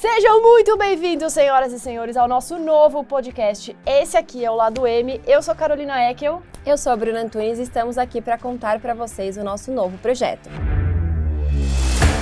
Sejam muito bem-vindos, senhoras e senhores, ao nosso novo podcast. Esse aqui é o Lado M. Eu sou Carolina Eckel. Eu sou a Bruna Antunes e estamos aqui para contar para vocês o nosso novo projeto.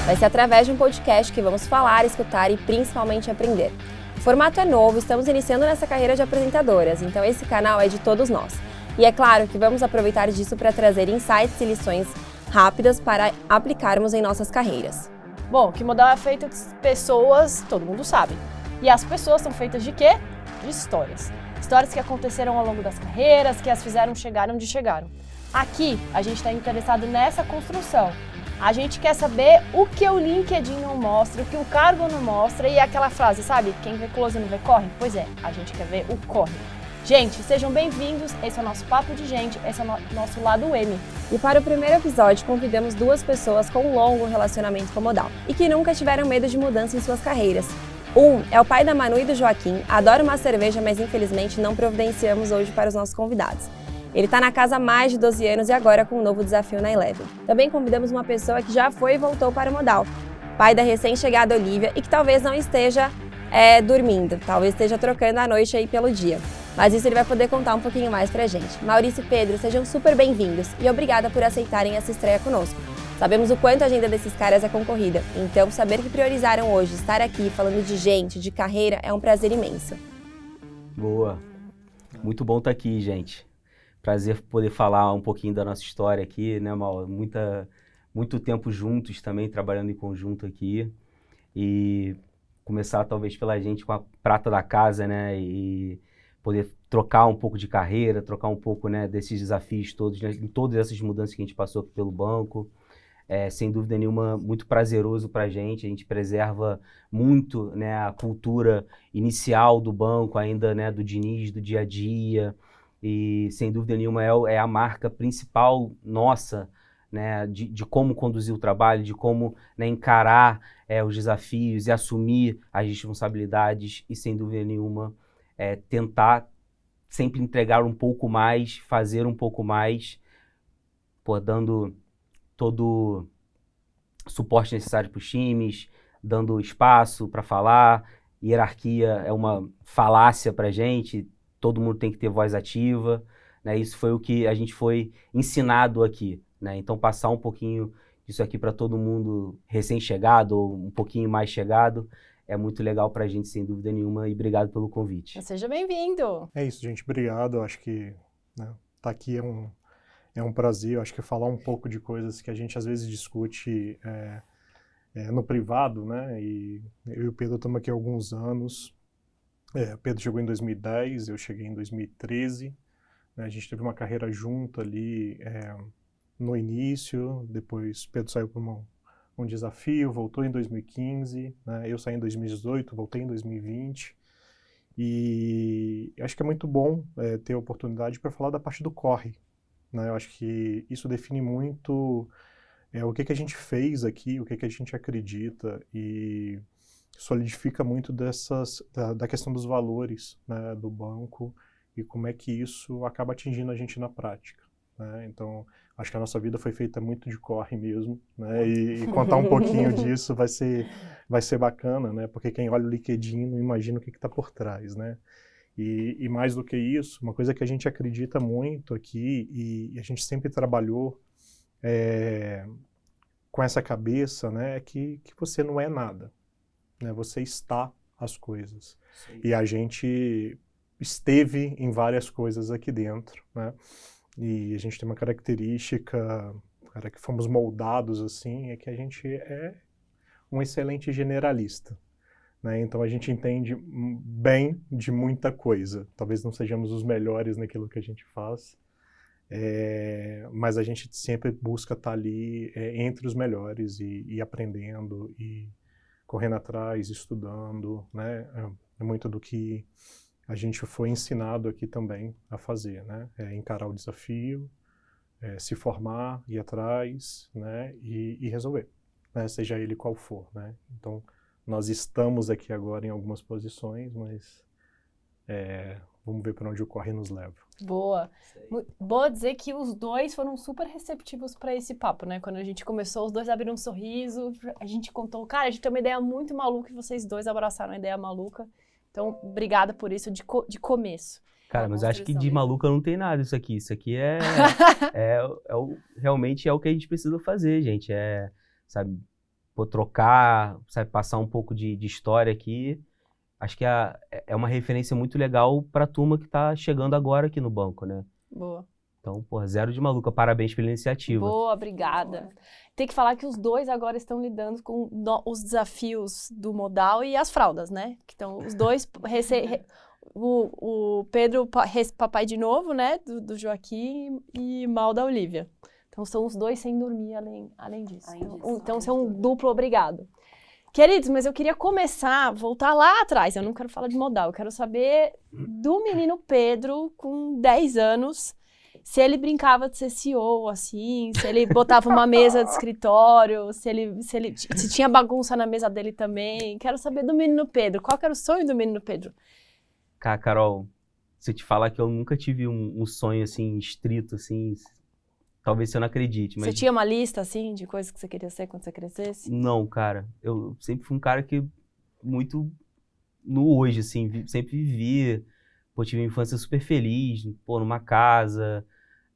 Vai ser através de um podcast que vamos falar, escutar e principalmente aprender. O formato é novo, estamos iniciando nessa carreira de apresentadoras, então esse canal é de todos nós. E é claro que vamos aproveitar disso para trazer insights e lições rápidas para aplicarmos em nossas carreiras. Bom, que modal é feito de pessoas, todo mundo sabe. E as pessoas são feitas de quê? De histórias. Histórias que aconteceram ao longo das carreiras, que as fizeram chegar onde chegaram. Aqui, a gente está interessado nessa construção. A gente quer saber o que o LinkedIn não mostra, o que o cargo não mostra e aquela frase, sabe? Quem vê close não vê corre? Pois é, a gente quer ver o corre. Gente, sejam bem-vindos. Esse é o nosso Papo de Gente, esse é o no nosso lado M. E para o primeiro episódio, convidamos duas pessoas com um longo relacionamento com modal e que nunca tiveram medo de mudança em suas carreiras. Um é o pai da Manu e do Joaquim, adora uma cerveja, mas infelizmente não providenciamos hoje para os nossos convidados. Ele está na casa há mais de 12 anos e agora com um novo desafio na Eleven. Também convidamos uma pessoa que já foi e voltou para o modal, pai da recém-chegada Olivia e que talvez não esteja é, dormindo, talvez esteja trocando a noite aí pelo dia. Mas isso ele vai poder contar um pouquinho mais pra gente. Maurício e Pedro, sejam super bem-vindos e obrigada por aceitarem essa estreia conosco. Sabemos o quanto a agenda desses caras é concorrida, então saber que priorizaram hoje estar aqui falando de gente, de carreira, é um prazer imenso. Boa. Muito bom estar tá aqui, gente. Prazer poder falar um pouquinho da nossa história aqui, né, Mal? Muita, muito tempo juntos também, trabalhando em conjunto aqui. E começar talvez pela gente com a prata da casa, né? E poder trocar um pouco de carreira, trocar um pouco né, desses desafios todos, né, em todas essas mudanças que a gente passou pelo banco. É, sem dúvida nenhuma, muito prazeroso para a gente. A gente preserva muito né, a cultura inicial do banco, ainda né, do Diniz, do dia a dia. E, sem dúvida nenhuma, é, é a marca principal nossa né, de, de, como conduzir o trabalho, de como né, encarar é, os desafios e assumir as responsabilidades. E, sem dúvida nenhuma, é, tentar sempre entregar um pouco mais, fazer um pouco mais, pô, dando todo o suporte necessário para os times, dando espaço para falar. Hierarquia é uma falácia para a gente, todo mundo tem que ter voz ativa. Né? Isso foi o que a gente foi ensinado aqui. Né? Então, passar um pouquinho disso aqui para todo mundo recém-chegado ou um pouquinho mais chegado é muito legal para a gente, sem dúvida nenhuma, e obrigado pelo convite. Seja bem-vindo. É isso, gente. Obrigado. Eu acho que né, tá aqui é um, é um prazer. Eu acho que falar um pouco de coisas que a gente às vezes discute é, é, no privado, né? E eu e o Pedro estamos aqui há alguns anos. É, o Pedro chegou em 2010, eu cheguei em 2013. Né, a gente teve uma carreira junto ali é, no início, depois Pedro saiu para uma um desafio, voltou em 2015, né? eu saí em 2018, voltei em 2020. E acho que é muito bom é, ter a oportunidade para falar da parte do corre. Né? Eu acho que isso define muito é, o que, que a gente fez aqui, o que, que a gente acredita e solidifica muito dessas da, da questão dos valores né, do banco e como é que isso acaba atingindo a gente na prática. Né? Então, acho que a nossa vida foi feita muito de corre mesmo, né? E, e contar um pouquinho disso vai ser, vai ser bacana, né? Porque quem olha o LinkedIn não imagina o que está por trás, né? E, e, mais do que isso, uma coisa que a gente acredita muito aqui e, e a gente sempre trabalhou é, com essa cabeça, né? É que, que você não é nada, né? Você está as coisas. Sim. E a gente esteve em várias coisas aqui dentro, né? E a gente tem uma característica, cara, que fomos moldados assim, é que a gente é um excelente generalista. Né? Então a gente entende bem de muita coisa. Talvez não sejamos os melhores naquilo que a gente faz, é, mas a gente sempre busca estar ali é, entre os melhores e, e, aprendendo e correndo atrás, estudando, né? É, é muito do que a gente foi ensinado aqui também a fazer, né? É encarar o desafio, é, se formar, ir atrás, né? E, e resolver, né? Seja ele qual for, né? Então, nós estamos aqui agora em algumas posições, mas é, vamos ver para onde o corre nos leva. Boa. Boa dizer que os dois foram super receptivos para esse papo, né? Quando a gente começou, os dois abriram um sorriso, a gente contou, cara, a gente tem uma ideia muito maluca e vocês dois abraçaram a ideia maluca. Então, obrigada por isso de, co- de começo. Cara, mas acho que de maluca não tem nada isso aqui. Isso aqui é, é, é o, realmente é o que a gente precisa fazer, gente. É, sabe, pô, trocar, sabe, passar um pouco de, de história aqui. Acho que é, é uma referência muito legal para a turma que está chegando agora aqui no banco, né? Boa. Então, pô, zero de maluca. Parabéns pela iniciativa. Boa, obrigada. Tem que falar que os dois agora estão lidando com no- os desafios do modal e as fraldas, né? Que estão os dois rece- re- o, o Pedro, papai de novo, né? Do, do Joaquim e mal da Olivia. Então são os dois sem dormir além, além disso. Além então, disso, então além são um duplo obrigado. Queridos, mas eu queria começar, voltar lá atrás. Eu não quero falar de modal, eu quero saber do menino Pedro com 10 anos se ele brincava de ser CEO, assim, se ele botava uma mesa de escritório, se ele, se ele se tinha bagunça na mesa dele também. Quero saber do menino Pedro. Qual era o sonho do menino Pedro? Cara, Carol, se eu te falar que eu nunca tive um, um sonho assim, estrito, assim, talvez você não acredite, mas Você tinha uma lista, assim, de coisas que você queria ser quando você crescesse? Não, cara. Eu sempre fui um cara que muito no hoje, assim, sempre vivi. Pô, tive uma infância super feliz, pô, numa casa,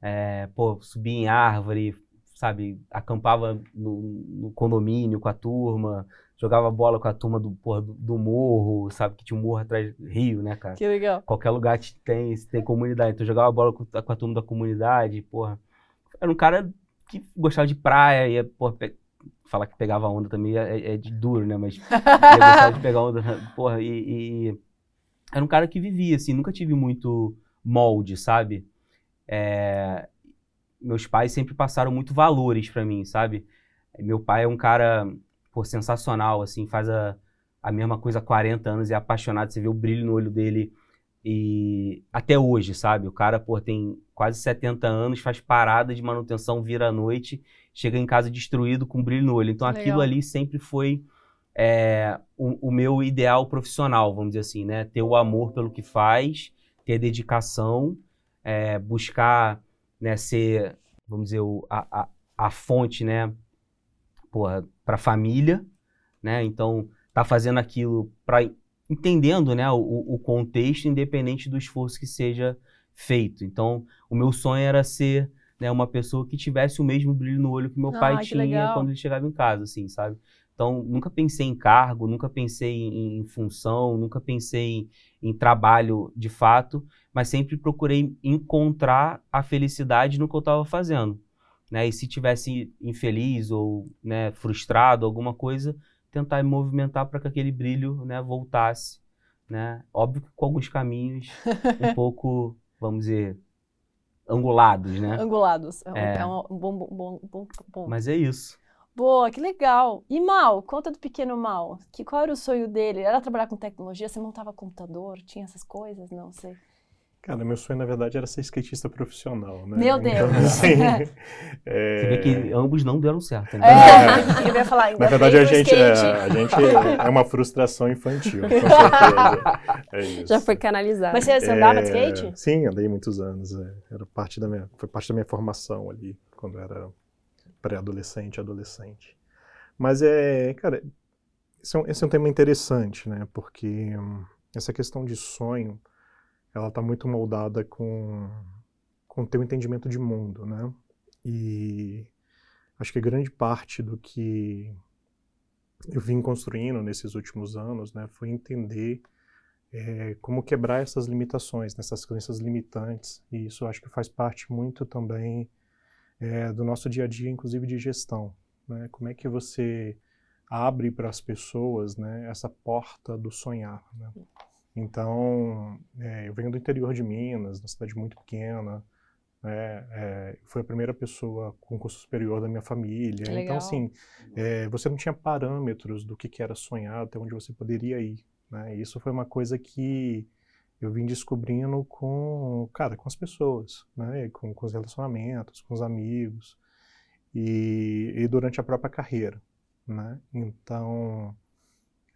é, pô, subia em árvore, sabe, acampava no, no condomínio com a turma, jogava bola com a turma do, porra, do, do morro, sabe, que tinha um morro atrás do rio, né, cara? Que legal. qualquer lugar te- tem, tem comunidade. Então jogava bola com, com a turma da comunidade, porra. Era um cara que gostava de praia, ia, porra, pe- falar que pegava onda também é, é de duro, né? Mas ia gostar de pegar onda, porra, e, e era um cara que vivia, assim, nunca tive muito molde, sabe? É, meus pais sempre passaram muito valores pra mim, sabe? Meu pai é um cara, pô, sensacional, assim, faz a, a mesma coisa há 40 anos e é apaixonado, você vê o brilho no olho dele e até hoje, sabe? O cara, pô, tem quase 70 anos, faz parada de manutenção, vira à noite, chega em casa destruído com brilho no olho. Então Legal. aquilo ali sempre foi é, o, o meu ideal profissional, vamos dizer assim, né? Ter o amor pelo que faz, ter dedicação, é, buscar né, ser, vamos dizer, o- a, a, a fonte, né? Porra, para a família, né? Então, tá fazendo aquilo para entendendo, né, o, o contexto, independente do esforço que seja feito. Então, o meu sonho era ser né, uma pessoa que tivesse o mesmo brilho no olho que meu pai Ah, que tinha legal. quando ele chegava em casa, assim, sabe? Então, nunca pensei em cargo, nunca pensei em, em função, nunca pensei em, em trabalho de fato, mas sempre procurei encontrar a felicidade no que eu estava fazendo. Né? E se tivesse infeliz ou né, frustrado, alguma coisa, tentar me movimentar para que aquele brilho né, voltasse. Né? Óbvio que com alguns caminhos um pouco, vamos dizer, angulados, né? Angulados. É, um- É. é um bom, bom, bom, bom. Mas é isso. Boa, que legal. E Mal, conta do pequeno Mal. Que, qual era o sonho dele? Era trabalhar com tecnologia? Você montava computador? Tinha essas coisas? Não sei. Cara, meu sonho, na verdade, era ser skatista profissional, né? Meu Então, Deus. assim, Você vê é, que ambos não deram certo. Né? É, eu ia falar ainda Na verdade, a gente, é, a gente é uma frustração infantil, com certeza. É isso. Já foi canalizado. Mas você, andava de É, skate? Sim, andei muitos anos. é. Era parte da minha, foi parte da minha formação ali, quando eu era pré-adolescente, adolescente. Mas é, cara, esse é, um, esse é um tema interessante, né? Porque hum, essa questão de sonho, ela está muito moldada com com o teu entendimento de mundo, né? E acho que grande parte do que eu vim construindo nesses últimos anos, né, foi entender é, como quebrar essas limitações, nessas crenças limitantes. E isso acho que faz parte muito também é, do nosso dia a dia, inclusive de gestão. Né? Como é que você abre para as pessoas né, essa porta do sonhar. Né? Então, é, eu venho do interior de Minas, uma cidade muito pequena. né, é, fui a primeira pessoa com curso superior da minha família. Legal. Então, assim, é, você não tinha parâmetros do que, que era sonhar, até onde você poderia ir. Né? Isso foi uma coisa que eu vim descobrindo com, cara, com as pessoas, né? Com, com os relacionamentos, com os amigos e, e durante a própria carreira, né? Então,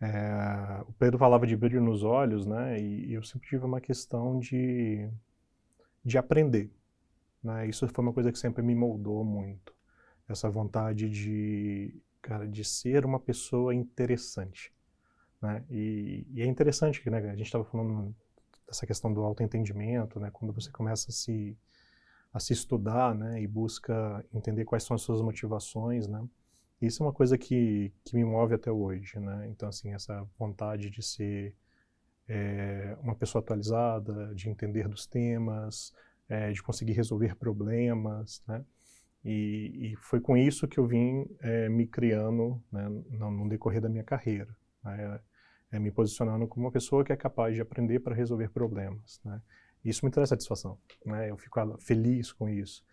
É, o Pedro falava de brilho nos olhos, né? E, e eu sempre tive uma questão de, de aprender. Né? Isso foi uma coisa que sempre me moldou muito. Essa vontade de, cara, de ser uma pessoa interessante. Né? E, e é interessante que né, a gente estava falando dessa questão do autoentendimento, né? Quando você começa a se, a se estudar, né? E busca entender quais são as suas motivações, né? Isso é uma coisa que, que me move até hoje, né? Então, assim, essa vontade de ser é, uma pessoa atualizada, de entender dos temas, é, de conseguir resolver problemas, né? E, e, foi com isso que eu vim é, me criando né, no, no, decorrer da minha carreira, né? É, me posicionando como uma pessoa que é capaz de aprender para resolver problemas. Né? Isso me traz satisfação, né? eu fico feliz com isso.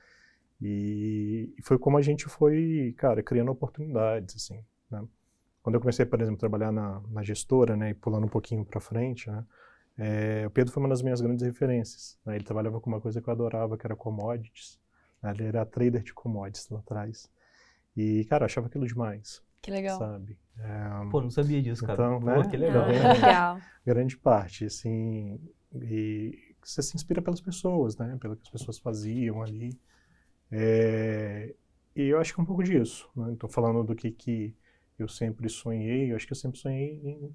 E, foi como a gente foi, cara, criando oportunidades, assim, né? Quando eu comecei, por exemplo, a trabalhar na, na gestora, né, e pulando um pouquinho para frente, né, é, o Pedro foi uma das minhas grandes referências. Né? Ele trabalhava com uma coisa que eu adorava, que era commodities. Né? Ele era trader de commodities lá atrás. E, cara, eu achava aquilo demais. Que legal. Sabe? É, Pô, não sabia disso, cara. Então, Pô, né? que legal. Ah, legal. Grande parte, assim. E você se inspira pelas pessoas, né? Pelo que as pessoas faziam ali. É, e eu acho que é um pouco disso. Né? Estou falando do que, que eu sempre sonhei. Eu acho que eu sempre sonhei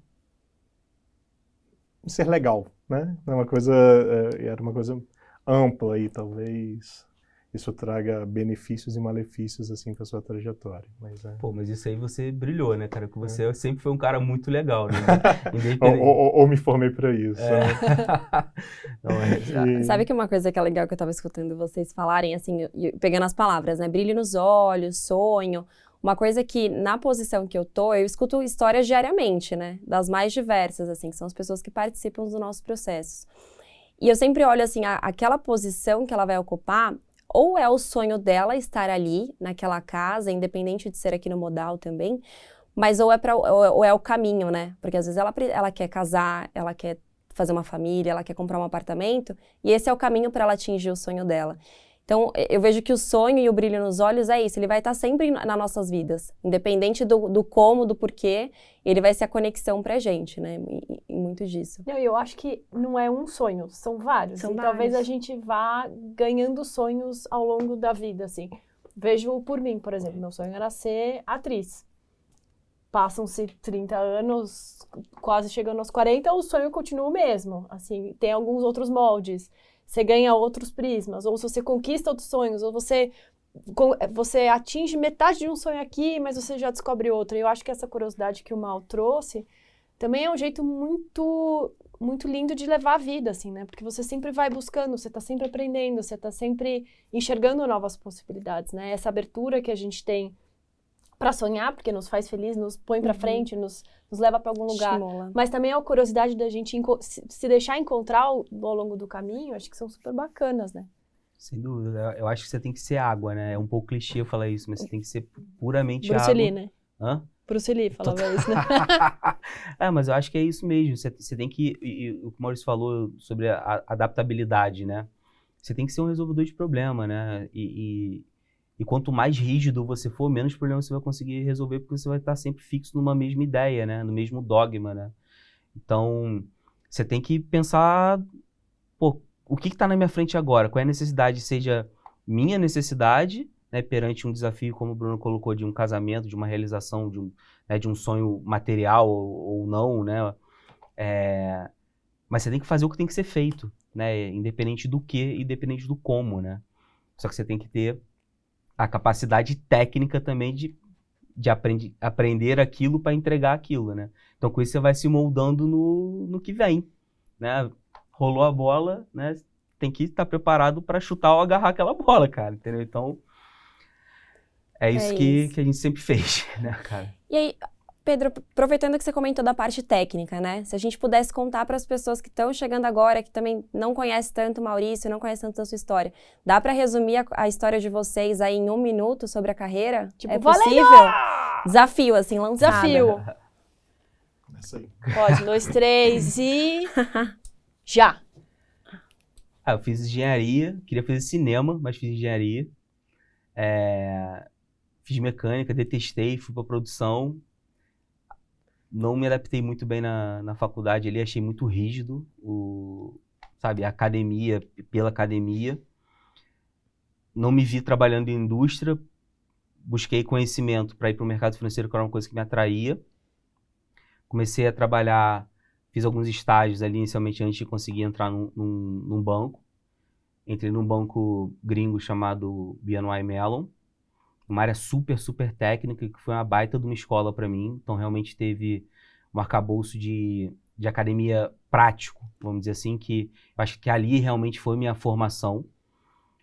em ser legal, né? É uma coisa, é, era uma coisa ampla aí, talvez isso traga benefícios e malefícios assim para sua trajetória. Mas, é... Pô, mas isso aí você brilhou, né, cara? Porque você é. sempre foi um cara muito legal, né? ou, ou, ou, me formei para isso. É. Não, e... Sabe que uma coisa que é legal que eu estava escutando vocês falarem, assim, pegando as palavras, né? Brilho nos olhos, sonho. Uma coisa que, na posição que eu tô, eu escuto histórias diariamente, né? Das mais diversas, assim, que são as pessoas que participam dos nossos processos. E eu sempre olho, assim, a, aquela posição que ela vai ocupar, ou é o sonho dela estar ali, naquela casa, independente de ser aqui no modal também, mas ou é, pra, ou, é o caminho, né? Porque às vezes ela, ela quer casar, ela quer fazer uma família, ela quer comprar um apartamento, e esse é o caminho para ela atingir o sonho dela. Então, eu vejo que o sonho e o brilho nos olhos é isso, ele vai estar sempre nas nossas vidas, independente do, do como, do porquê, ele vai ser a conexão pra gente, né? E, e muito disso. Não, eu acho que não é um sonho, são vários. São e vários. talvez a gente vá ganhando sonhos ao longo da vida, assim. Vejo por mim, por exemplo, meu sonho era ser atriz. Passam-se 30 anos, quase chegando aos 40, o sonho continua o mesmo. Assim, tem alguns outros moldes você ganha outros prismas, ou se você conquista outros sonhos, ou você você atinge metade de um sonho aqui, mas você já descobre outro. E eu acho que essa curiosidade que o Mal trouxe também é um jeito muito muito lindo de levar a vida, assim, né? Porque você sempre vai buscando, você está sempre aprendendo, você está sempre enxergando novas possibilidades, né? Essa abertura que a gente tem para sonhar, porque nos faz feliz, nos põe para uhum. frente, nos, nos leva para algum lugar. Estimula. Mas também a curiosidade da gente se deixar encontrar ao, ao longo do caminho, acho que são super bacanas, né? Sem dúvida. Eu acho que você tem que ser água, né? É um pouco clichê eu falar isso, mas você tem que ser puramente Bruce água. Lee, né? Hã? Bruce Lee falava isso, né? é, mas eu acho que é isso mesmo. Você, você tem que... E, e, o que o Maurício falou sobre a, a, adaptabilidade, né? Você tem que ser um resolvedor de problema, né? E, e quanto mais rígido você for, menos problemas você vai conseguir resolver, porque você vai estar sempre fixo numa mesma ideia, né? No mesmo dogma, né? Então, você tem que pensar, pô, o que está na minha frente agora? Qual é a necessidade, seja minha necessidade, né, perante um desafio, como o Bruno colocou, de um casamento, de uma realização, de um, né, de um sonho material ou, ou não, né? É, mas você tem que fazer o que tem que ser feito, né? Independente do que, independente do como, né? Só que você tem que ter a capacidade técnica também de, de aprende, aprender aquilo para entregar aquilo, né? Então, com isso você vai se moldando no, no que vem, né? Rolou a bola, né? Tem que estar preparado para chutar ou agarrar aquela bola, cara, entendeu? Então, é isso, é que, isso. que a gente sempre fez, né, cara? E aí, Pedro, aproveitando que você comentou da parte técnica, né? Se a gente pudesse contar para as pessoas que estão chegando agora, que também não conhecem tanto o Maurício, não conhecem tanto a sua história, dá para resumir a, a, história de vocês aí em um minuto sobre a carreira? Tipo, é possível? Desafio, assim, lançado. Desafio. Começa aí. Pode, dois, três e... Já! Ah, eu fiz engenharia, queria fazer cinema, mas fiz engenharia. É... Fiz mecânica, detestei, fui para produção, não me adaptei muito bem na, na faculdade ali, achei muito rígido o, sabe, a academia pela academia. Não me vi trabalhando em indústria, busquei conhecimento para ir para o mercado financeiro, que era uma coisa que me atraía. Comecei a trabalhar, fiz alguns estágios ali inicialmente antes de conseguir entrar num, num, num banco. Entrei num banco gringo chamado BNY Mellon, uma área super, super técnica, que foi uma baita de uma escola para mim. Então, realmente teve um arcabouço de, de academia prático, vamos dizer assim, que eu acho que ali realmente foi minha formação.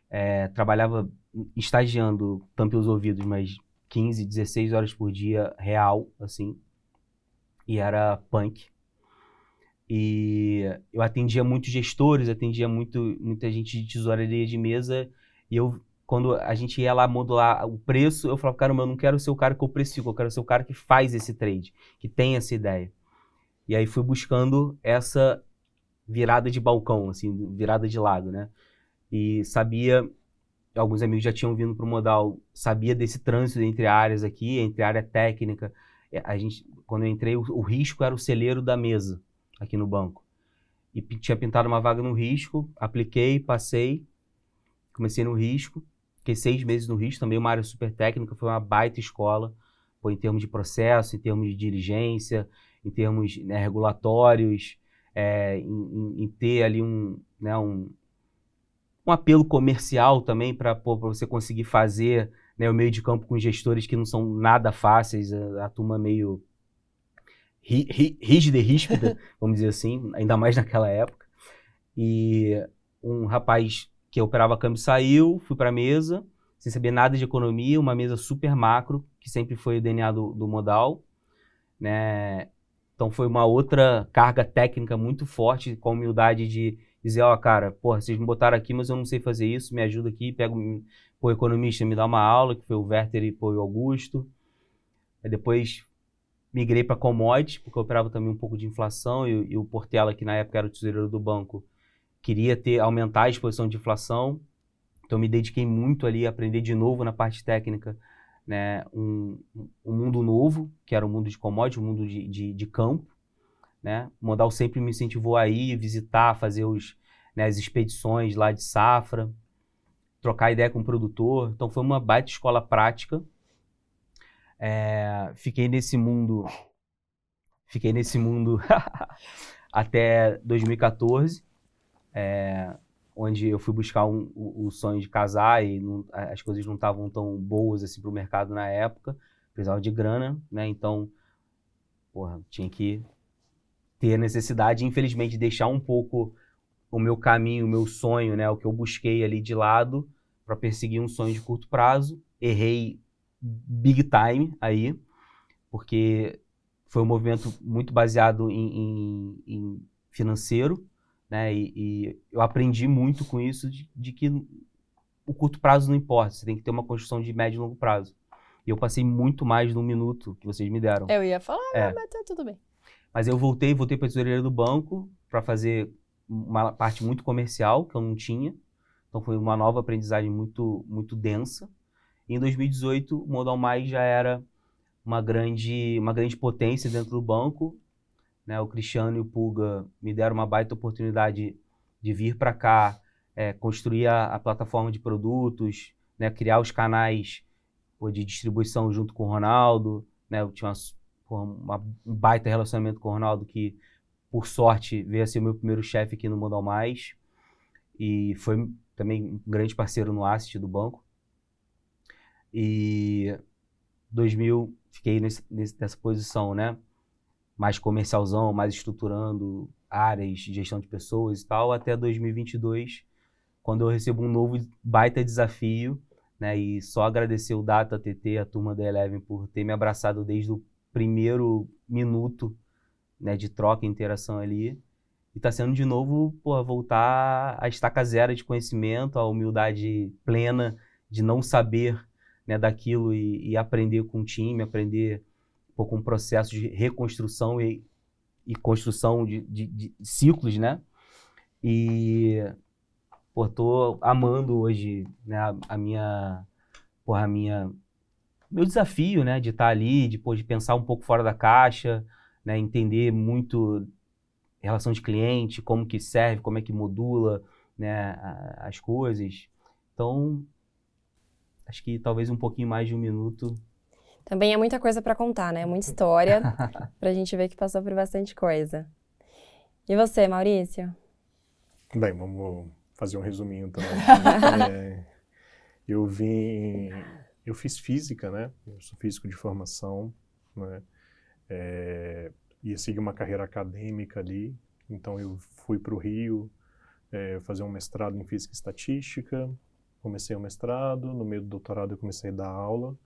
É, trabalhava estagiando, tampei os ouvidos, mas 15, 16 horas por dia real, assim. E era punk. E eu atendia muitos gestores, atendia muito, muita gente de tesouraria de mesa, e eu quando a gente ia lá modular o preço, eu falava, caramba, eu não quero ser o cara que eu precifico, eu quero ser o cara que faz esse trade, que tem essa ideia. E aí fui buscando essa virada de balcão, assim, virada de lado, né? E sabia, alguns amigos já tinham vindo para o modal, sabia desse trânsito entre áreas aqui, entre área técnica. A gente, quando eu entrei, o, o risco era o celeiro da mesa aqui no banco. E tinha pintado uma vaga no risco, apliquei, passei, comecei no risco Fiquei seis meses no Rio, também uma área super técnica, foi uma baita escola, pô, em termos de processo, em termos de diligência, em termos né, regulatórios, é, em, em, ter ali um, né, um, um apelo comercial também para você conseguir fazer né, o meio de campo com gestores que não são nada fáceis, a, a turma meio ri, ri, rígida e ríspida, vamos dizer assim, ainda mais naquela época. E um rapaz que operava câmbio saiu, fui para a mesa, sem saber nada de economia, uma mesa super macro, que sempre foi o DNA do, do modal, né? Então foi uma outra carga técnica muito forte, com a humildade de dizer, ó, oh, cara, porra, vocês me botaram aqui, mas eu não sei fazer isso, me ajuda aqui, pega o economista me dá uma aula, que foi o Werther e o Augusto. Aí depois migrei para commodities, porque eu operava também um pouco de inflação, e, e o Portela, que na época era o tesoureiro do banco, queria ter aumentar a exposição de inflação, então me dediquei muito ali a aprender de novo na parte técnica, né, um, um mundo novo, que era o um mundo de commodities, um mundo de, de, de, campo, né, o Modal sempre me incentivou a ir, visitar, fazer os, né, as expedições lá de safra, trocar ideia com o produtor, então foi uma baita escola prática, é, fiquei nesse mundo, fiquei nesse mundo até 2014, é, onde eu fui buscar um, o, o, sonho de casar e não, as coisas não estavam tão boas assim para o mercado na época, precisava de grana, né? Então, porra, tinha que ter necessidade, infelizmente, de deixar um pouco o meu caminho, o meu sonho, né? O que eu busquei ali de lado para perseguir um sonho de curto prazo. Errei big time aí, porque foi um movimento muito baseado em, em, em financeiro, né? E, e, eu aprendi muito com isso de, de, que o curto prazo não importa, você tem que ter uma construção de médio e longo prazo. E eu passei muito mais de um minuto que vocês me deram. Eu ia falar, é. mas tá tudo bem. Mas eu voltei, voltei para a tesoureira do banco para fazer uma parte muito comercial que eu não tinha. Então foi uma nova aprendizagem muito muito densa. E em 2018, o Modal Mais já era uma grande uma grande potência dentro do banco né, o Cristiano e o Pulga me deram uma baita oportunidade de vir para cá, é, construir a, a, plataforma de produtos, né, criar os canais pô, de distribuição junto com o Ronaldo. Né, eu tinha uma, uma, um baita relacionamento com o Ronaldo que, por sorte, veio a ser meu primeiro chefe aqui no Modal Mais. E foi também um grande parceiro no asset do banco. E 2000 fiquei nesse, nessa posição, né? Mais comercialzão, mais estruturando áreas gestão de pessoas e tal, até 2022, quando eu recebo um novo baita desafio, né? E só agradecer o Data TT, a turma da Eleven, por ter me abraçado desde o primeiro minuto né, de troca e interação ali. E está sendo de novo pô, voltar à estaca zero de conhecimento, a humildade plena de não saber né, daquilo e, e aprender com o time, aprender pouco um processo de reconstrução e, e construção de, de, de, ciclos, né? E, pô, tô amando hoje, né, a, a minha, porra, a minha, meu desafio, né, de estar tá ali, de, pô, de pensar um pouco fora da caixa, né, entender muito relação de cliente, como que serve, como é que modula né, as coisas. Então, acho que talvez um pouquinho mais de um minuto. Também é muita coisa para contar, né? Muita história para a gente ver que passou por bastante coisa. E você, Maurício? Bem, vamos fazer um resuminho também. é, eu vim, eu fiz física, né? Eu sou físico de formação, né? É, ia seguir uma carreira acadêmica ali, então eu fui para o Rio é, fazer um mestrado em física e estatística. Comecei o mestrado, no meio do doutorado eu comecei a dar aula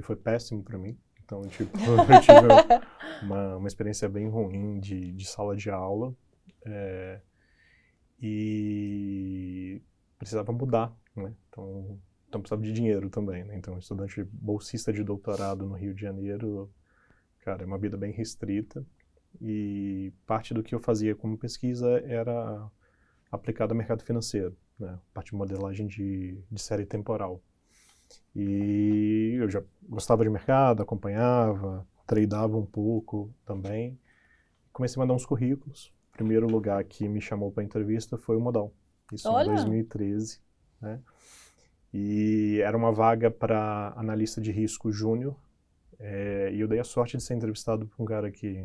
e foi péssimo para mim. Então, tipo, eu tive uma, uma experiência bem ruim de, de sala de aula. É, e precisava mudar, né? Então, então precisava de dinheiro também, né? Então, estudante bolsista de doutorado no Rio de Janeiro, cara, é uma vida bem restrita. E parte do que eu fazia como pesquisa era aplicada ao mercado financeiro, né? Parte de modelagem de, de série temporal. E eu já gostava de mercado, acompanhava, tradeava um pouco também. Comecei a mandar uns currículos. O primeiro lugar que me chamou para entrevista foi o Modal. Isso Olha. em 2013, né? E era uma vaga para analista de risco júnior. É, e eu dei a sorte de ser entrevistado por um cara que,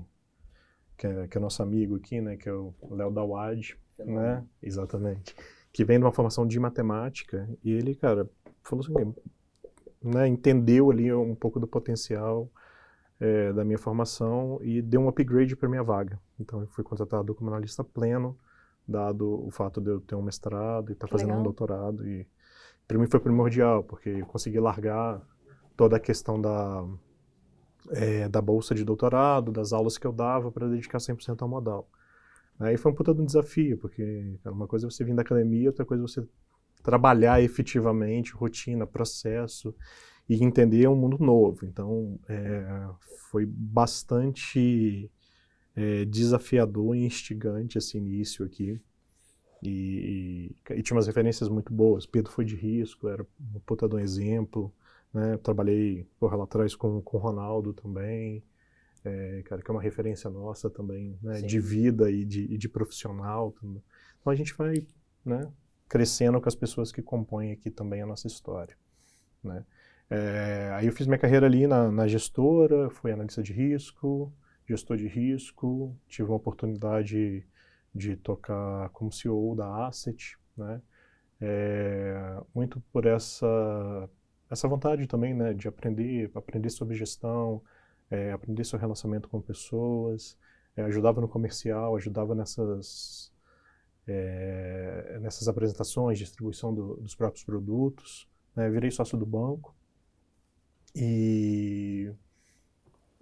que, é, que é nosso amigo aqui, né? Que é o Léo Dawad, né? Exatamente. Que vem de uma formação de matemática. E ele, cara, falou assim, né, entendeu ali um pouco do potencial é, da minha formação e deu um upgrade para minha vaga. Então, eu fui contratado como analista pleno, dado o fato de eu ter um mestrado e estar tá fazendo legal. um doutorado. E para mim foi primordial, porque eu consegui largar toda a questão da, é, da bolsa de doutorado, das aulas que eu dava, para dedicar 100% ao modal. Aí foi um puta de um desafio, porque uma coisa é você vir da academia, outra coisa é você trabalhar efetivamente, rotina, processo e entender um mundo novo. Então, é, foi bastante é, desafiador e instigante esse início aqui. E, e, e, tinha umas referências muito boas. Pedro foi de risco, era um puta de um exemplo. Né? Trabalhei porra, lá atrás com, com o Ronaldo também, é, cara, que é uma referência nossa também, né? de vida e de, e de profissional. Também. Então a gente vai né, crescendo com as pessoas que compõem aqui também a nossa história. Né? É, aí eu fiz minha carreira ali na, na, gestora, fui analista de risco, gestor de risco, tive uma oportunidade de tocar como CEO da Asset, né? É, muito por essa essa vontade também, né, de aprender, aprender sobre gestão, é, aprender sobre relacionamento com pessoas, é, ajudava no comercial, ajudava nessas é, nessas apresentações, distribuição do, dos próprios produtos. Né? Virei sócio do banco e,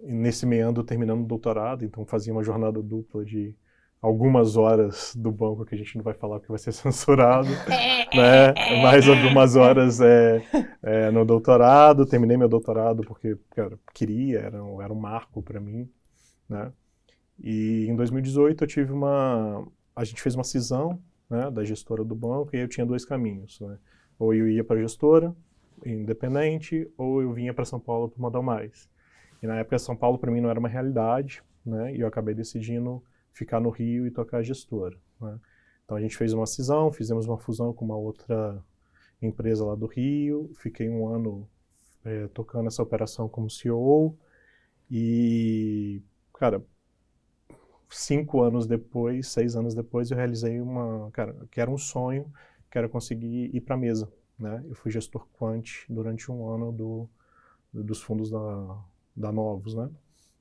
e nesse meandro terminando o doutorado, então fazia uma jornada dupla de algumas horas do banco que a gente não vai falar porque vai ser censurado, né? Mais algumas horas é, é, no doutorado. Terminei meu doutorado porque cara, queria, era, era um marco para mim, né? E em 2018 eu tive uma, a gente fez uma cisão né, da gestora do banco e eu tinha dois caminhos. Né? Ou eu ia para a gestora, independente, ou eu vinha para São Paulo para Modal Mais. E na época São Paulo para mim não era uma realidade, né? E eu acabei decidindo ficar no Rio e tocar a gestora. Né? Então a gente fez uma cisão, fizemos uma fusão com uma outra empresa lá do Rio, fiquei um ano é, tocando essa operação como CEO e, cara, cinco anos depois, seis anos depois, eu realizei uma, cara, que era um sonho, que era conseguir ir para a mesa, né? Eu fui gestor quant durante um ano do, dos fundos da, da Novos, né?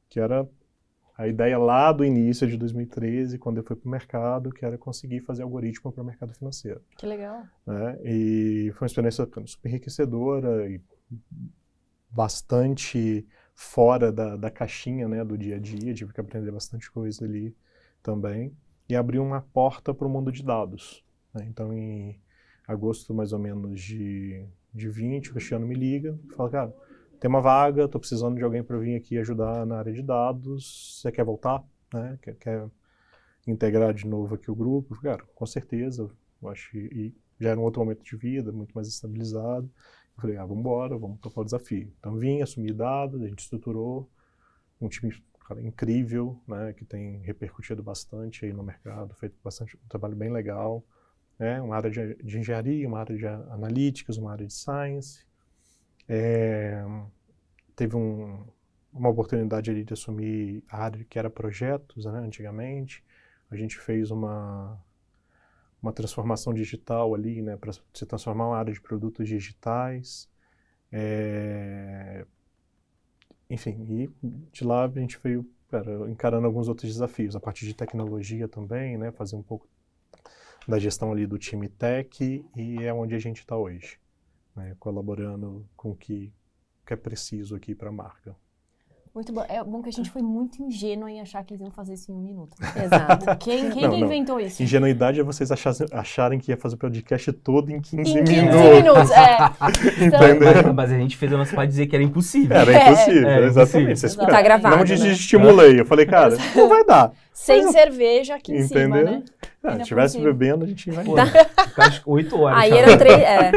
Que era a ideia lá do início de 2013, quando eu fui para o mercado, que era conseguir fazer algoritmo para o mercado financeiro. Que legal. Né? E foi uma experiência super enriquecedora e bastante fora da, da caixinha né, do dia a dia, tive que aprender bastante coisa ali também, e abriu uma porta para o mundo de dados. Né? Então, em agosto mais ou menos de, de 20, o Cristiano me liga e fala, cara, tem uma vaga, estou precisando de alguém para vir aqui ajudar na área de dados, você quer voltar? Né? Quer, quer integrar de novo aqui o grupo? Cara, com certeza, eu acho que já era um outro momento de vida, muito mais estabilizado. Eu falei, ah, vamos embora, vamos tocar o desafio. Então vim, assumi dados, a gente estruturou um time cara incrível, né, que tem repercutido bastante aí no mercado, feito bastante um trabalho bem legal, né, uma área de, de engenharia, uma área de analíticas, uma área de science. É, teve um, uma oportunidade ali de assumir a área que era projetos, né, antigamente. A gente fez uma uma transformação digital ali, né, para se transformar uma área de produtos digitais. É, enfim, e de lá a gente veio cara, encarando alguns outros desafios, a partir de tecnologia também, né, fazer um pouco da gestão ali do time tech e é onde a gente está hoje, né, colaborando com o que, que é preciso aqui para a marca. Muito bom. É bom que a gente foi muito ingênuo em achar que eles iam fazer isso em um minuto. Exato. Quem, quem não, inventou isso? Ingenuidade é vocês acharem, acharem que ia fazer o podcast todo em 15 em 15 minutos. minutos, é. Entendeu? Mas, mas, a gente fez a nossa parte dizer que era impossível. Era impossível, é, exatamente. Vocês tá gravado, não né? desestimulei. Eu falei, cara, não vai dar. Sem mas, cerveja aqui em entendeu? cima, né? É, se estivesse bebendo, a gente ia Pô, oito horas. Aí era três. É.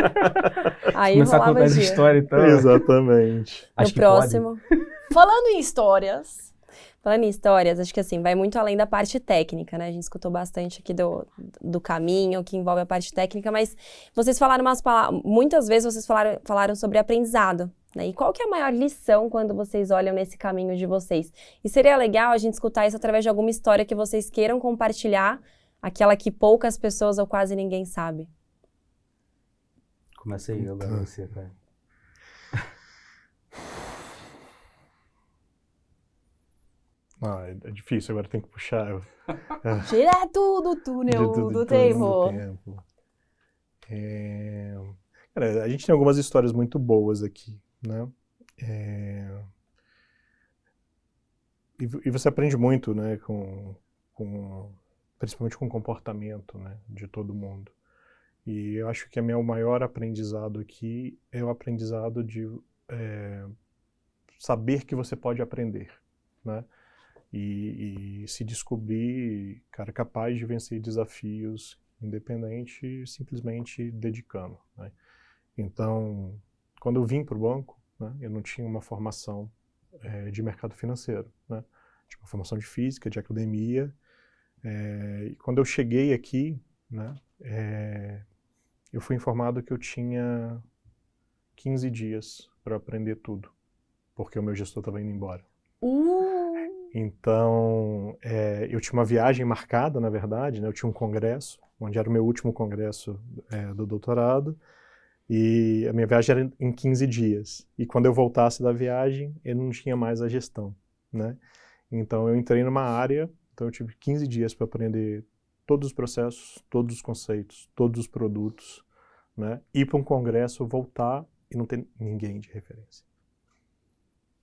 Aí Começar a contar essa história então. Exatamente. No próximo. Pode. Falando em histórias. Falando em histórias, acho que assim, vai muito além da parte técnica, né? A gente escutou bastante aqui do, do caminho, que envolve a parte técnica, mas vocês falaram umas palavras, muitas vezes vocês falaram, falaram sobre aprendizado, né? E qual que é a maior lição quando vocês olham nesse caminho de vocês? E seria legal a gente escutar isso através de alguma história que vocês queiram compartilhar, aquela que poucas pessoas ou quase ninguém sabe. Começa aí, agora você, cara. Ah, é difícil, agora tem que puxar. Direto do túnel do, do tempo. tempo. É... Cara, a gente tem algumas histórias muito boas aqui, né? É... E, e, você aprende muito, né, com, com, principalmente com o comportamento, né, de todo mundo. E eu acho que o meu maior aprendizado aqui é o aprendizado de é, saber que você pode aprender, né? e, e se descobrir, cara, capaz de vencer desafios independente, simplesmente dedicando. Né? Então, quando eu vim para o banco, né, eu não tinha uma formação é, de mercado financeiro, né? Tinha uma formação de física, de academia. É, quando eu cheguei aqui, né, é, eu fui informado que eu tinha 15 dias para aprender tudo, porque o meu gestor estava indo embora. Uh! Então, é, eu tinha uma viagem marcada, na verdade, né? eu tinha um congresso, onde era o meu último congresso do doutorado, e a minha viagem era em 15 dias. E quando eu voltasse da viagem, eu não tinha mais a gestão, né? Então, eu entrei numa área, então eu tive 15 dias para aprender todos os processos, todos os conceitos, todos os produtos, né? Ir para um congresso, voltar e não ter ninguém de referência.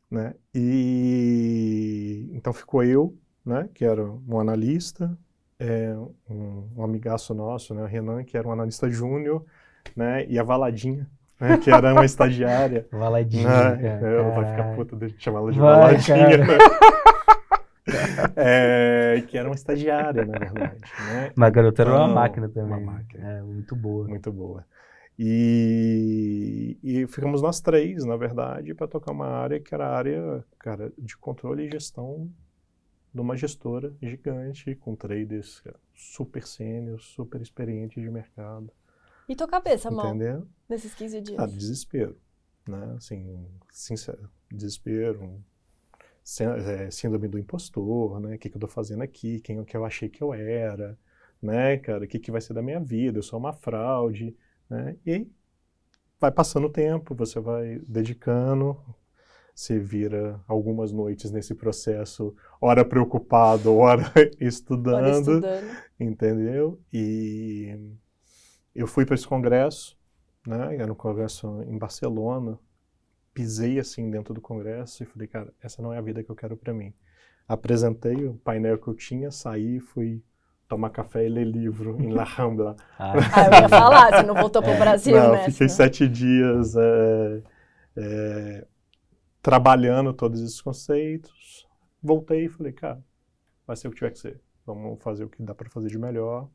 Né? E então ficou eu, né, que era um analista, é, um, um, amigaço nosso, né, o Renan, que era um analista júnior, né, e a Valadinha, né, que era uma estagiária. Valadinha. Né, é, vai ficar puta de chamar ela de vai, Valadinha. É, que era uma estagiária, na verdade. Né? Mas a garota era uma então, máquina também. Uma máquina. É, muito boa. Muito boa. E, e ficamos nós três, na verdade, para tocar uma área que era a área, cara, de controle e gestão de uma gestora gigante, com traders super sênios, super experientes de mercado. E tua cabeça, mal, nesses 15 dias? Ah, desespero, né? Assim, sincero, desespero, é, síndrome do impostor, né? O que, que eu tô fazendo aqui? Quem que eu achei que eu era, né, cara? O que, que vai ser da minha vida? Eu sou uma fraude. Né? E vai passando o tempo, você vai dedicando, você vira algumas noites nesse processo, hora preocupado, hora estudando, hora estudando. entendeu? E eu fui para esse congresso, né? Era um congresso em Barcelona. Pisei assim dentro do congresso e falei, cara, essa não é a vida que eu quero para mim. Apresentei o painel que eu tinha, saí, fui tomar café e ler livro em La Rambla. Ah, ah eu ia falar, você não voltou para o é. Brasil, não, né? Fiquei sete dias é, é, trabalhando todos esses conceitos. Voltei e falei, cara, vai ser o que tiver que ser. Vamos fazer o que dá para fazer de melhor.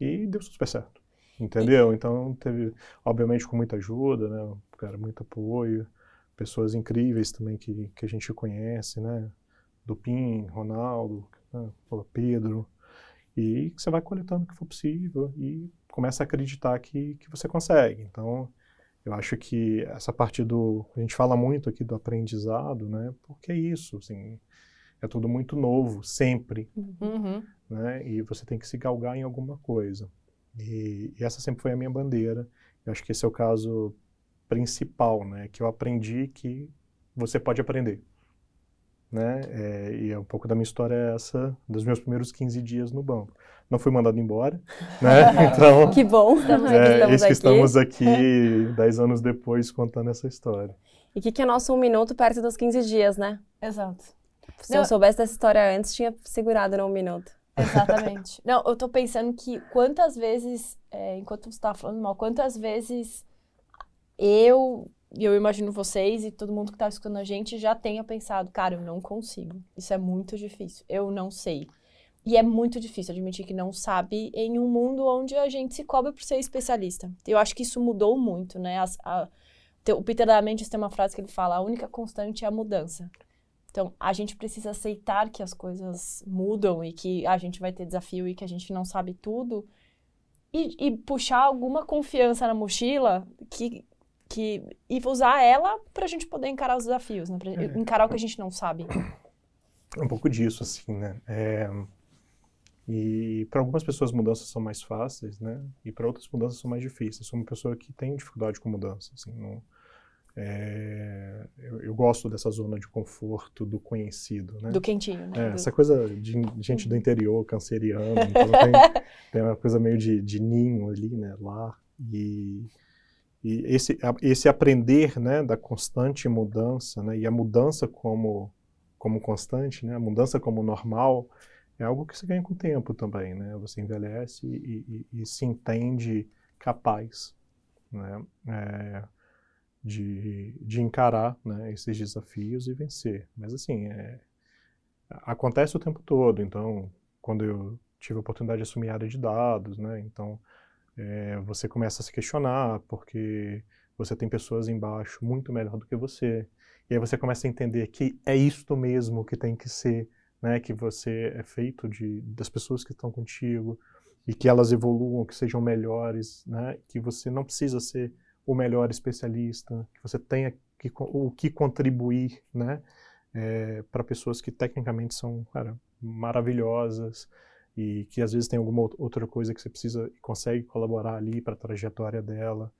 E deu super certo. Entendeu? Então teve, obviamente, com muita ajuda, né? Cara, muito apoio, pessoas incríveis também que, que a gente conhece, né? do PIN, Ronaldo, né, Pedro, e você vai coletando o que for possível e começa a acreditar que, que você consegue. Então, eu acho que essa parte do. A gente fala muito aqui do aprendizado, né? Porque é isso, assim. É tudo muito novo, sempre. Uhum. Né? E você tem que se galgar em alguma coisa. E, e, essa sempre foi a minha bandeira. Eu acho que esse é o caso principal, né? Que eu aprendi que você pode aprender. Né? É, e é um pouco da minha história essa, dos meus primeiros 15 dias no banco não fui mandado embora, né? Então, que bom, estamos, é, estamos aqui. que estamos aqui dez anos depois contando essa história. E o que, que é nosso um minuto perto dos 15 dias, né? Exato. Se não, eu soubesse dessa história antes, tinha segurado no um minuto. Exatamente. não, eu tô pensando que quantas vezes, é, enquanto você estava falando mal, quantas vezes eu, e eu imagino vocês e todo mundo que está escutando a gente já tenha pensado, cara, eu não consigo. Isso é muito difícil. Eu não sei. E é muito difícil admitir que não sabe em um mundo onde a gente se cobra por ser especialista. Eu acho que isso mudou muito, né? As, a, o Peter Diamandis tem uma frase que ele fala: a única constante é a mudança. Então, a gente precisa aceitar que as coisas mudam e que a gente vai ter desafio e que a gente não sabe tudo. E, e puxar alguma confiança na mochila que, que, e usar ela para a gente poder encarar os desafios, né? Pra é. encarar o que a gente não sabe. É um pouco disso, assim, né? É, e para algumas pessoas mudanças são mais fáceis, né? E para outras mudanças são mais difíceis. Eu sou uma pessoa que tem dificuldade com mudança, assim, não, é, eu, eu, gosto dessa zona de conforto do conhecido, né? Do quentinho, né? É, do... Essa coisa de, gente do interior, canceriano, então tem, tem, uma coisa meio de, de ninho ali, né? Lá e, e esse, esse aprender, né? Da constante mudança, né? E a mudança como como constante, né? A mudança como normal é algo que se ganha com o tempo também, né? Você envelhece e, e, e se entende capaz, né? É, de, de encarar né, esses desafios e vencer. Mas assim, é, acontece o tempo todo. Então, quando eu tive a oportunidade de assumir a área de dados, né? Então, é, você começa a se questionar porque você tem pessoas embaixo muito melhor do que você. E aí você começa a entender que é isto mesmo que tem que ser né, que você é feito de das pessoas que estão contigo e que elas evoluam, que sejam melhores, né, que você não precisa ser o melhor especialista, que você tenha que, o que contribuir, né, é, para pessoas que tecnicamente são cara, maravilhosas e que às vezes tem alguma outra coisa que você precisa e consegue colaborar ali para a trajetória dela.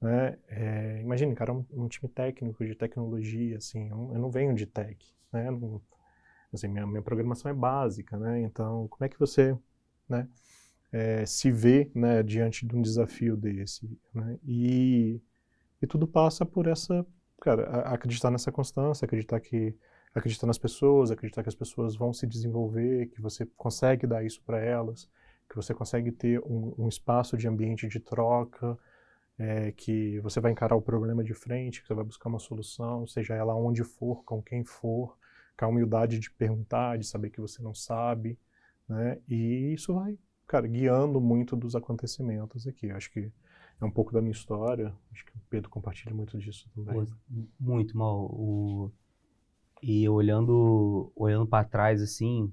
Né? É, imagine, cara, um, um, time técnico de tecnologia, assim, eu, eu não venho de tech, né? Não, Assim, minha, minha programação é básica, né? Então, como é que você né, é, se vê né, diante de um desafio desse? Né? E, e tudo passa por essa, cara, acreditar nessa constância, acreditar que acreditar nas pessoas, acreditar que as pessoas vão se desenvolver, que você consegue dar isso para elas, que você consegue ter um, um espaço de ambiente de troca, é, que você vai encarar o problema de frente, que você vai buscar uma solução, seja ela onde for, com quem for, com a humildade de perguntar, de saber que você não sabe, né? E isso vai, cara, guiando muito dos acontecimentos aqui. acho que é um pouco da minha história. Acho que o Pedro compartilha muito disso também. Muito mal. O... E olhando, olhando para trás assim,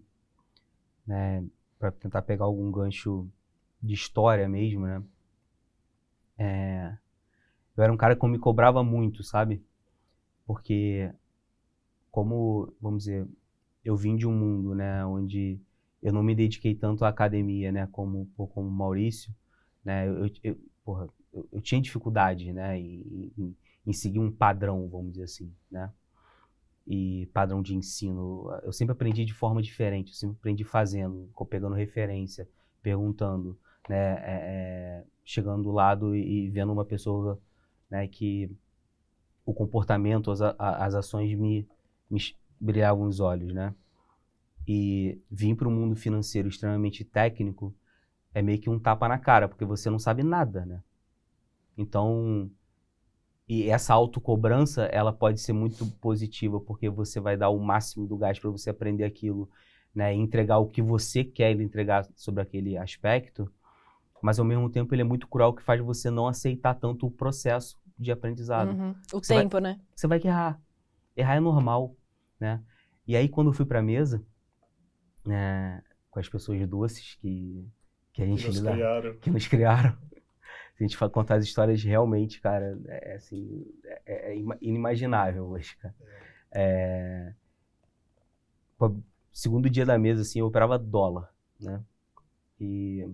né, para tentar pegar algum gancho de história mesmo, né? É... Eu era um cara que me cobrava muito, sabe? Porque como, vamos dizer, eu vim de um mundo, né, onde eu não me dediquei tanto à academia, né, como como Maurício, né, eu, eu, porra, eu, eu tinha dificuldade, né, em, em, em, seguir um padrão, vamos dizer assim, né, e padrão de ensino. Eu sempre aprendi de forma diferente, eu sempre aprendi fazendo, pegando referência, perguntando, né, é, é, chegando do lado e, e, vendo uma pessoa, né, que o comportamento, as, as ações me me brilhavam os olhos, né? E vir para o mundo financeiro extremamente técnico é meio que um tapa na cara, porque você não sabe nada, né? Então, e essa autocobrança, ela pode ser muito positiva, porque você vai dar o máximo do gás para você aprender aquilo, né? E entregar o que você quer entregar sobre aquele aspecto, mas ao mesmo tempo ele é muito cruel, que faz você não aceitar tanto o processo de aprendizado. Uhum. O você tempo, vai, né? Você vai errar. Errar é normal, né? E aí, quando eu fui para a mesa, é, com as pessoas doces que, que a gente Que nos lida- criaram. que nos criaram, se a gente contar as histórias realmente, cara, é assim, é, é ima- inimaginável hoje, cara. É, pô, segundo dia da mesa, assim, eu operava dólar, né? E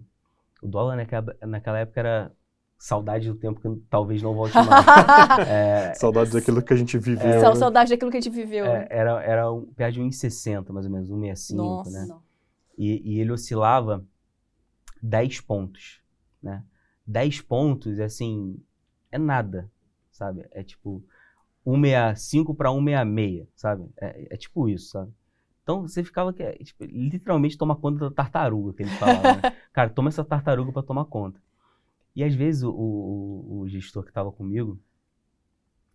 o dólar naquela, naquela época era saudade do tempo que talvez não volte mais. É, Saudades daquilo que a gente viveu. São né? saudades daquilo que a gente viveu. é, era, era um, perto de 1,60 mais ou menos, 1,65, Nossa. né? E, e ele oscilava 10 pontos, né? 10 pontos, assim, é nada, sabe? É tipo 165 para 166, sabe? É, é tipo isso, sabe? Então você ficava que, é, tipo, literalmente toma conta da tartaruga que ele falava, né? Cara, toma essa tartaruga para tomar conta. E às vezes o, o, o gestor que tava comigo,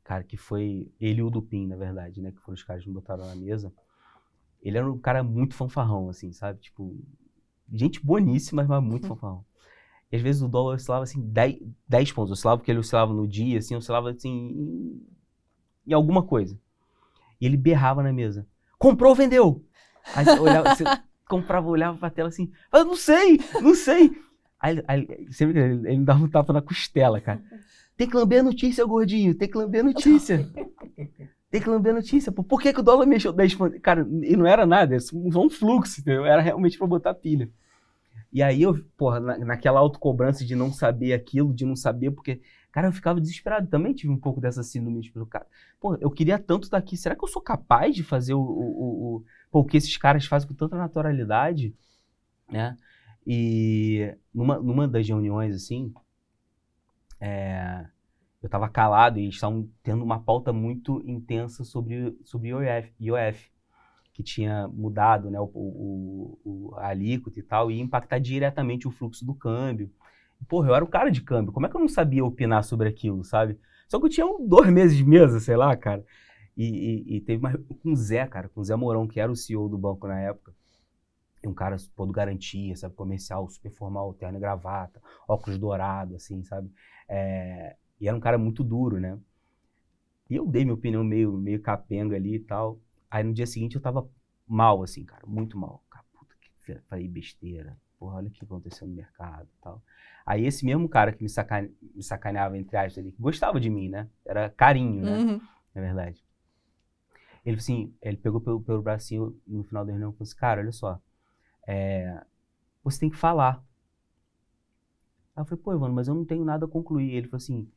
cara, que foi ele e o Dupin, na verdade, né? Que foram os caras que me botaram na mesa. Ele era um cara muito fanfarrão, assim, sabe? Tipo, gente boníssima, mas muito fanfarrão. E às vezes o dólar oscilava, assim, 10, 10 pontos. Oscilava porque ele oscilava no dia, assim, oscilava, assim, em, alguma coisa. E ele berrava na mesa. Comprou ou vendeu? Aí você olhava, você comprava, olhava pra tela assim, eu não sei, não sei. Aí, aí sempre ele, ele me dava um tapa na costela, cara. Tem que lamber a notícia, gordinho, tem que lamber a notícia. Tem que lamber a notícia. Pô, por que, que o dólar mexeu 10 pontos? Cara, e não era nada, era só um fluxo, entendeu? Era realmente pra botar pilha. E aí eu, porra, na, naquela autocobrança de não saber aquilo, de não saber, porque, cara, eu ficava desesperado. Também tive um pouco dessa síndrome de cara, pô, eu queria tanto estar aqui. Será que eu sou capaz de fazer o, o, o, o, o que esses caras fazem com tanta naturalidade, né? E numa, numa das reuniões, assim, é, eu estava calado e estavam tendo uma pauta muito intensa sobre, sobre IOF, IOF, que tinha mudado né, o, o, o, alíquota e tal, e impactar diretamente o fluxo do câmbio. Porra, eu era o cara de câmbio, como é que eu não sabia opinar sobre aquilo, sabe? Só que eu tinha dois meses de mesa, sei lá, cara. E, e, e teve uma com o Zé, cara, com o Zé Mourão, que era o CEO do banco na época. E um cara todo garantia, sabe? Comercial, super formal, terno e gravata, óculos dourado, assim, sabe? É, e era um cara muito duro, né? E eu dei minha opinião meio, meio capenga ali e tal. Aí no dia seguinte eu tava mal, assim, cara, muito mal. Cara, puta que falei besteira. Porra, olha o que aconteceu no mercado e tal. Aí esse mesmo cara que me, sacane, me sacaneava, entre aspas, que gostava de mim, né? Era carinho, né? Uhum. Na verdade. Ele assim, ele pegou pelo, pelo bracinho no final da reunião e falou assim, cara, olha só, é, você tem que falar. Aí eu falei, pô, Ivano, mas eu não tenho nada a concluir. Ele falou assim,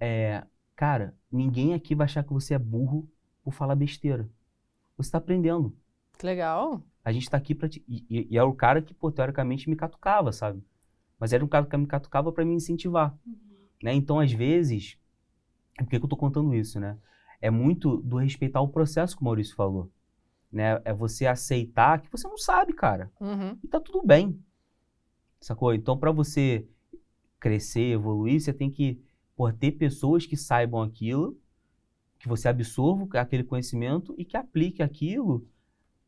é, cara, ninguém aqui vai achar que você é burro por falar besteira. Você tá aprendendo. Que legal. A gente tá aqui pra te... E, e, e é o cara que, pô, teoricamente me catucava, sabe? Mas era um cara que me catucava para me incentivar. Né? Então, às vezes... Por que, que eu tô contando isso, né? É muito do respeitar o processo que o Maurício falou. Né? É você aceitar que você não sabe, cara. Uhum. E tá tudo bem. Sacou? Então, para você crescer, evoluir, você tem que pô, ter pessoas que saibam aquilo, que você absorva aquele conhecimento e que aplique aquilo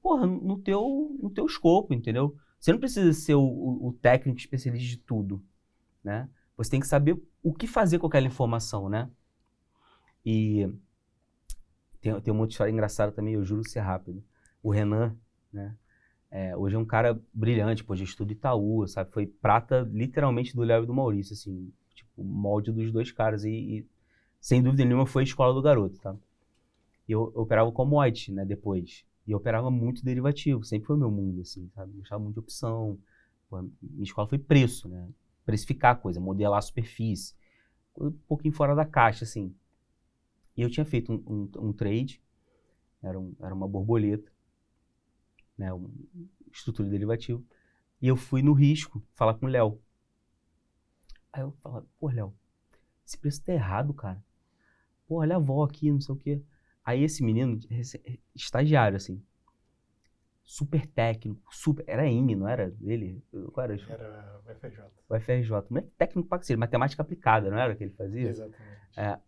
porra, no, teu, no teu escopo, entendeu? Você não precisa ser o, o, o técnico especialista de tudo, né? Você tem que saber o que fazer com aquela informação, né? E tem, tem uma outra história engraçada também, eu juro ser rápido. O Renan, né? É, hoje é um cara brilhante, pô, já estuda Itaú, sabe? Foi prata literalmente do Léo e do Maurício, assim, tipo, molde dos dois caras. E, e, sem dúvida nenhuma foi a escola do garoto, tá? Eu, eu operava commodity, né, depois. E eu operava muito derivativo, sempre foi o meu mundo, assim, sabe? Gostava muito de opção. Pô, minha escola foi preço, né? Precificar a coisa, modelar a superfície. Um pouquinho fora da caixa, assim. E eu tinha feito um, um, um trade, era, um, era uma borboleta, né, estrutura derivativa, e eu fui no risco falar com o Léo. Aí eu falava, pô, Léo, esse preço tá errado, cara. Pô, olha a avó aqui, não sei o quê. Aí esse menino, estagiário, assim, super técnico, super, era M, não era dele? Qual era? Era o FRJ. O FRJ, não é técnico pra ser, matemática aplicada, não era o que ele fazia? Exatamente. É.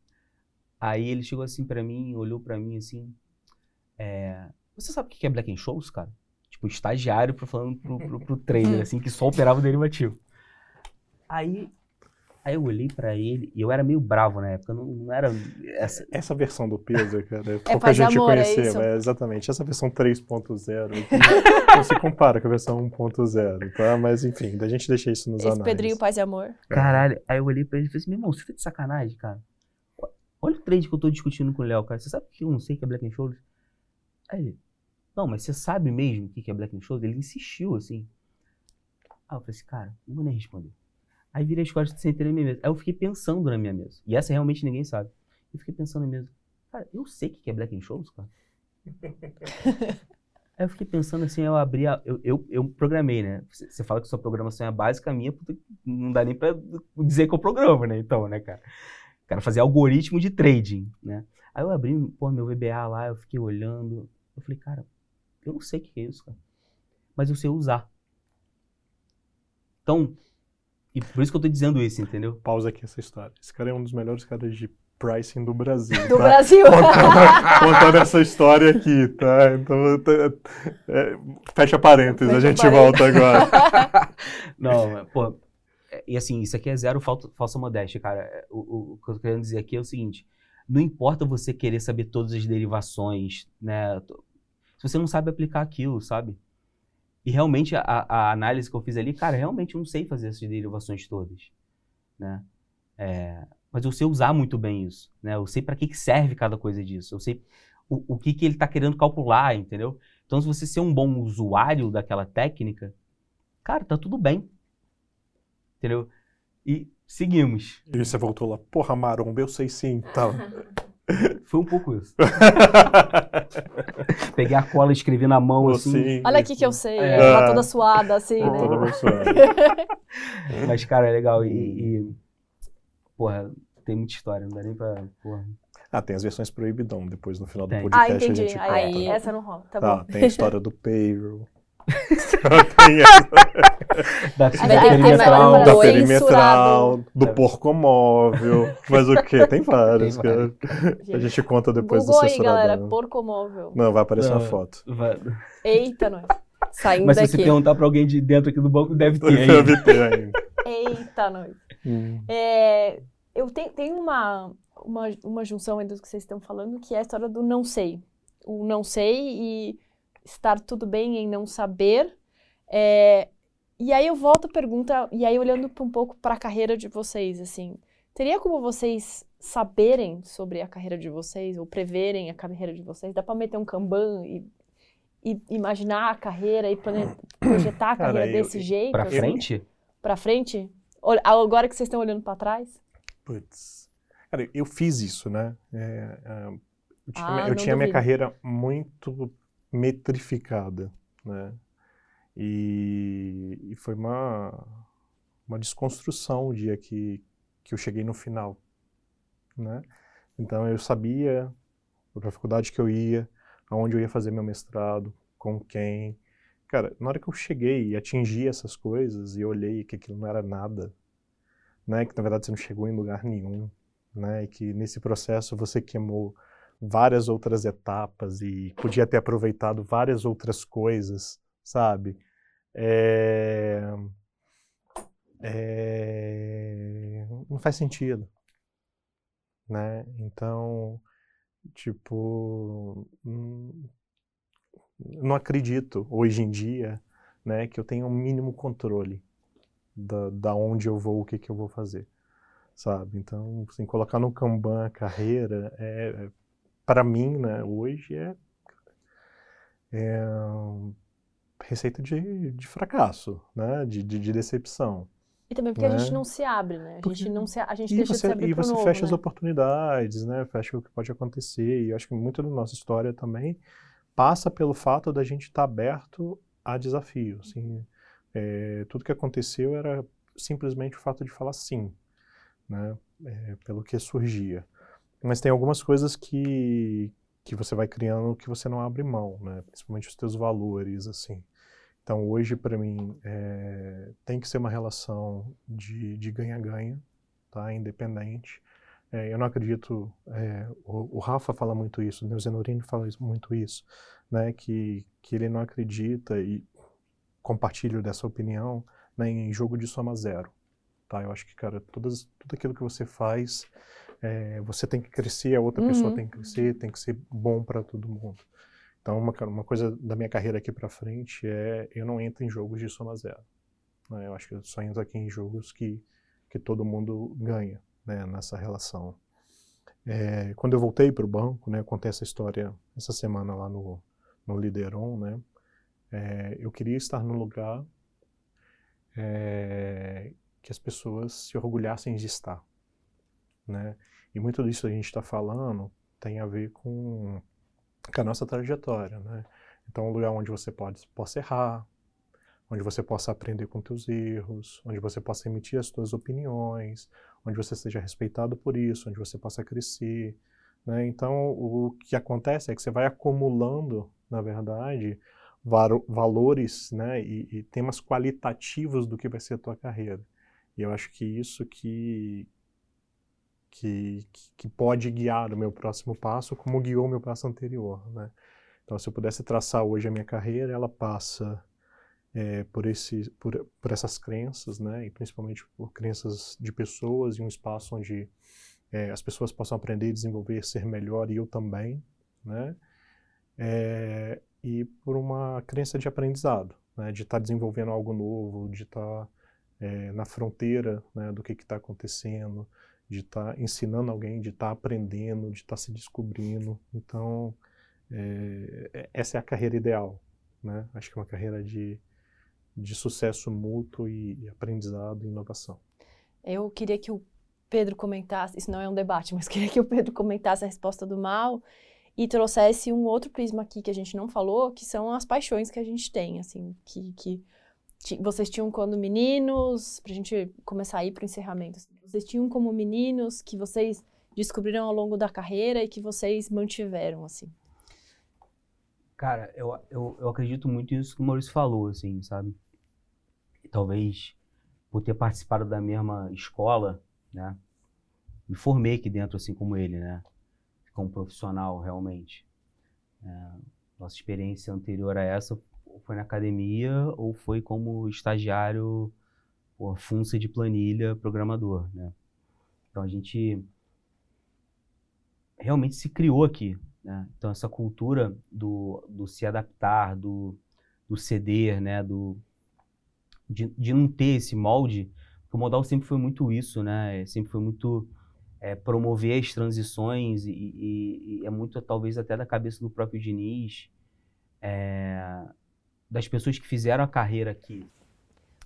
Aí ele chegou assim pra mim, olhou pra mim assim, é, você sabe o que é Black and Shows, cara? Tipo, estagiário falando pro, pro, pro trader, assim, que só operava o derivativo. Aí, Aí eu olhei pra ele e eu era meio bravo na época, não, não era essa. Essa versão do peso, cara, é É pouca gente amor, é conhecer, isso? mas exatamente. Essa versão 3.0 aqui não se compara com a versão 1.0, tá? Mas enfim, a gente deixa isso nos Esse anais. Pedrinho Paz e Amor. Caralho. Aí eu olhei pra ele e falei assim, meu irmão, você tá de sacanagem, cara? Olha o trade que eu tô discutindo com o Léo, cara. Você sabe que eu não sei o que é Black and Shoulders? Aí ele, não, mas você sabe mesmo o que é Black and Shoulders? Ele insistiu, assim. Aí eu falei assim, cara, não vou nem responder. Aí virei as costas e sentei na minha mesa. Aí eu fiquei pensando na minha mesa. E essa realmente ninguém sabe. Eu fiquei pensando na mesa. Cara, eu sei o que é Black and Shoulders, cara. Aí eu fiquei pensando assim, eu abri a, eu, eu, eu programei, né? Você fala que sua programação é básica, a minha não dá nem pra dizer que eu programo, né? Então, né, cara? Cara, fazer algoritmo de trading, né? Aí eu abri, pô, meu VBA lá, eu fiquei olhando. Eu falei, cara, eu não sei o que é isso, cara. Mas eu sei usar. Então, e por isso que eu tô dizendo isso, entendeu? Pausa aqui essa história. Esse cara é um dos melhores caras de pricing do Brasil. Do tá? Brasil. Contando, contando essa história aqui, tá? Então, tá- é, fecha parênteses, a Fecha gente parênteses. volta agora. Não, mas, pô, é- e assim, isso aqui é zero falta, falsa modéstia, cara. O, o- o que eu tô querendo dizer aqui é o seguinte: não importa você querer saber todas as derivações, né? Se você não sabe aplicar aquilo, sabe? E realmente a, a análise que eu fiz ali, cara, realmente eu não sei fazer essas derivações todas, né? É, mas eu sei usar muito bem isso, né? Eu sei para que, que serve cada coisa disso. Eu sei o, o que, que ele está querendo calcular, entendeu? Então, se você ser um bom usuário daquela técnica, cara, tá tudo bem. Entendeu? E seguimos. E você voltou lá, porra, maromba, eu sei sim. Tá. Foi um pouco isso. Peguei a cola e escrevi na mão, assim. Olha aqui que eu sei. É. Ela toda suada, assim, Tô né? todo abençoado. Mas, cara, é legal. E, e- porra, tem muita história, não dá nem pra. Porra. Ah, tem as versões proibidão. Depois, no final do Tem. podcast, Ah, entendi. a gente Aí, conta. essa não rola. Tá, Tá, bom. tem a história do payroll. tem essa Da, da ter perimetral. da perimetral, do porco móvel. Mas o quê? Tem várias, Tem cara. A gente conta depois Google do aí, galera. censuradão. Porcomóvel. Não, vai aparecer Não. uma foto. Vai- Eita, nós. Saindo Mas se você perguntar pra alguém de dentro aqui do banco, deve ter ainda. Deve ter ainda. Eita, nós. Hum. É, eu tenho, tenho uma, uma, uma junção entre o que vocês estão falando, que é a história do não sei. O não sei e estar tudo bem em não saber. É, e aí eu volto à pergunta, e aí olhando um pouco para a carreira de vocês, assim, teria como vocês saberem sobre a carreira de vocês, ou preverem a carreira de vocês? Dá para meter um Kanban e, e imaginar a carreira e projetar a Cara, carreira eu- desse jeito? Pra assim? frente? Pra frente? Agora que vocês estão olhando pra trás? Putz. Cara, eu fiz isso, né? É, é, eu tinha, Ah, eu tinha minha carreira muito metrificada, né? E, e foi uma, uma desconstrução o dia que, que eu cheguei no final, né? Então eu sabia para a faculdade que eu ia, aonde eu ia fazer meu mestrado, com quem. Cara, na hora que eu cheguei e atingi essas coisas e olhei que aquilo não era nada, né? Que na verdade você não chegou em lugar nenhum, né? E que nesse processo você queimou várias outras etapas e podia ter aproveitado várias outras coisas, sabe? É... É... Não faz sentido, né? Então, tipo, hum, não acredito hoje em dia, né, que eu tenha um mínimo controle da, da onde eu vou, o que que eu vou fazer, sabe? Então, assim, colocar no Kanban a carreira é, para mim, né, hoje é, é receita de, de fracasso, né, de, de, de decepção. E também porque a Né? gente não se abre, né? A Porque- gente não se, a gente E deixa de você, se abrir e você novo, fecha as né? oportunidades, né? Fecha o que pode acontecer. E eu acho que muito da nossa história também passa pelo fato da gente estar aberto a desafio. Assim, é, tudo que aconteceu era simplesmente o fato de falar sim, né? É, pelo que surgia. Mas tem algumas coisas que, que você vai criando que você não abre mão, né? Principalmente os teus valores, assim. Então, hoje, para mim, é, tem que ser uma relação de ganha-ganha, tá? Independente. É, eu não acredito. é, o, o Rafa fala muito isso, o Zenorini fala muito isso, né? Que, que ele não acredita e compartilho dessa opinião né, em jogo de soma zero. tá? Eu acho que, cara, todas, tudo aquilo que você faz, é, você tem que crescer, a outra Uhum. pessoa tem que crescer, tem que ser bom para todo mundo. Então, uma, uma coisa da minha carreira aqui para frente é eu não entro em jogos de soma zero. né? Eu acho que eu só entro aqui em jogos que, que todo mundo ganha né, nessa relação. É, quando eu voltei para o banco, né, eu contei essa história essa semana lá no, no Lideron, né, é, eu queria estar no lugar é, que as pessoas se orgulhassem de estar. Né? E muito disso que a gente está falando tem a ver com, com a nossa trajetória. Né? Então, um lugar onde você pode, possa errar, onde você possa aprender com teus erros, onde você possa emitir as suas opiniões, onde você seja respeitado por isso, onde você possa crescer. Né? Então, o que acontece é que você vai acumulando, na verdade, valores né, e, e temas qualitativos do que vai ser a tua carreira. E eu acho que isso que, que, que- pode guiar o meu próximo passo, como guiou o meu passo anterior. Né? Então, se eu pudesse traçar hoje a minha carreira, ela passa é, por, esse, por, por essas crenças, né? e principalmente por crenças de pessoas, e um espaço onde é, as pessoas possam aprender desenvolver, ser melhor, e eu também. Né? É, e por uma crença de aprendizado, né? de estar desenvolvendo algo novo, de estar é, na fronteira né, do que está acontecendo, de estar ensinando alguém, de estar aprendendo, de estar se descobrindo. Então, é, essa é a carreira ideal. Né? Acho que é uma carreira de, de sucesso mútuo e, e aprendizado e inovação. Eu queria que o Pedro comentasse, isso não é um debate, mas queria que o Pedro comentasse a resposta do mal e trouxesse um outro prisma aqui que a gente não falou, que são as paixões que a gente tem, assim, que, que vocês tinham quando meninos, pra gente começar a ir pro encerramento, assim, vocês tinham como meninos que vocês descobriram ao longo da carreira e que vocês mantiveram, assim. Cara, eu, eu, eu acredito muito nisso que o Maurício falou, assim, sabe? Talvez por ter participado da mesma escola, né? Me formei aqui dentro, assim como ele, né? Como profissional, realmente. É, nossa experiência anterior a essa foi na academia ou foi como estagiário, ou funça de planilha, programador, né? Então a gente realmente se criou aqui, né? Então essa cultura do, do se adaptar, do, do ceder, né? Do, de, de não ter esse molde, o modal sempre foi muito isso, né? Sempre foi muito é, promover as transições e, e- e é muito talvez até da cabeça do próprio Diniz, é, das pessoas que fizeram a carreira aqui.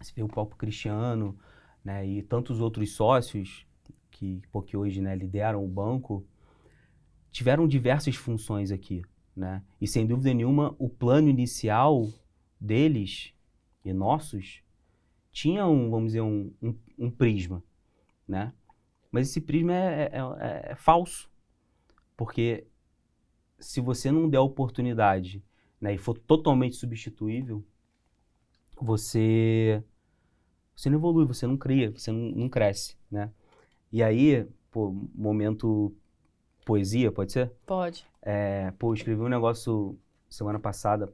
Você vê o próprio Cristiano, né? E tantos outros sócios que, pô, que hoje né, lideram o banco, tiveram diversas funções aqui, né? E sem dúvida nenhuma, o plano inicial deles e nossos tinha um, vamos dizer, um, um, um prisma, né? Mas esse prisma é, é- é- é falso, porque se você não der oportunidade, né, e for totalmente substituível, você você não evolui, você não cria, você não, não cresce, né? E aí, pô, momento poesia, pode ser? Pode. É, pô, eu escrevi um negócio semana passada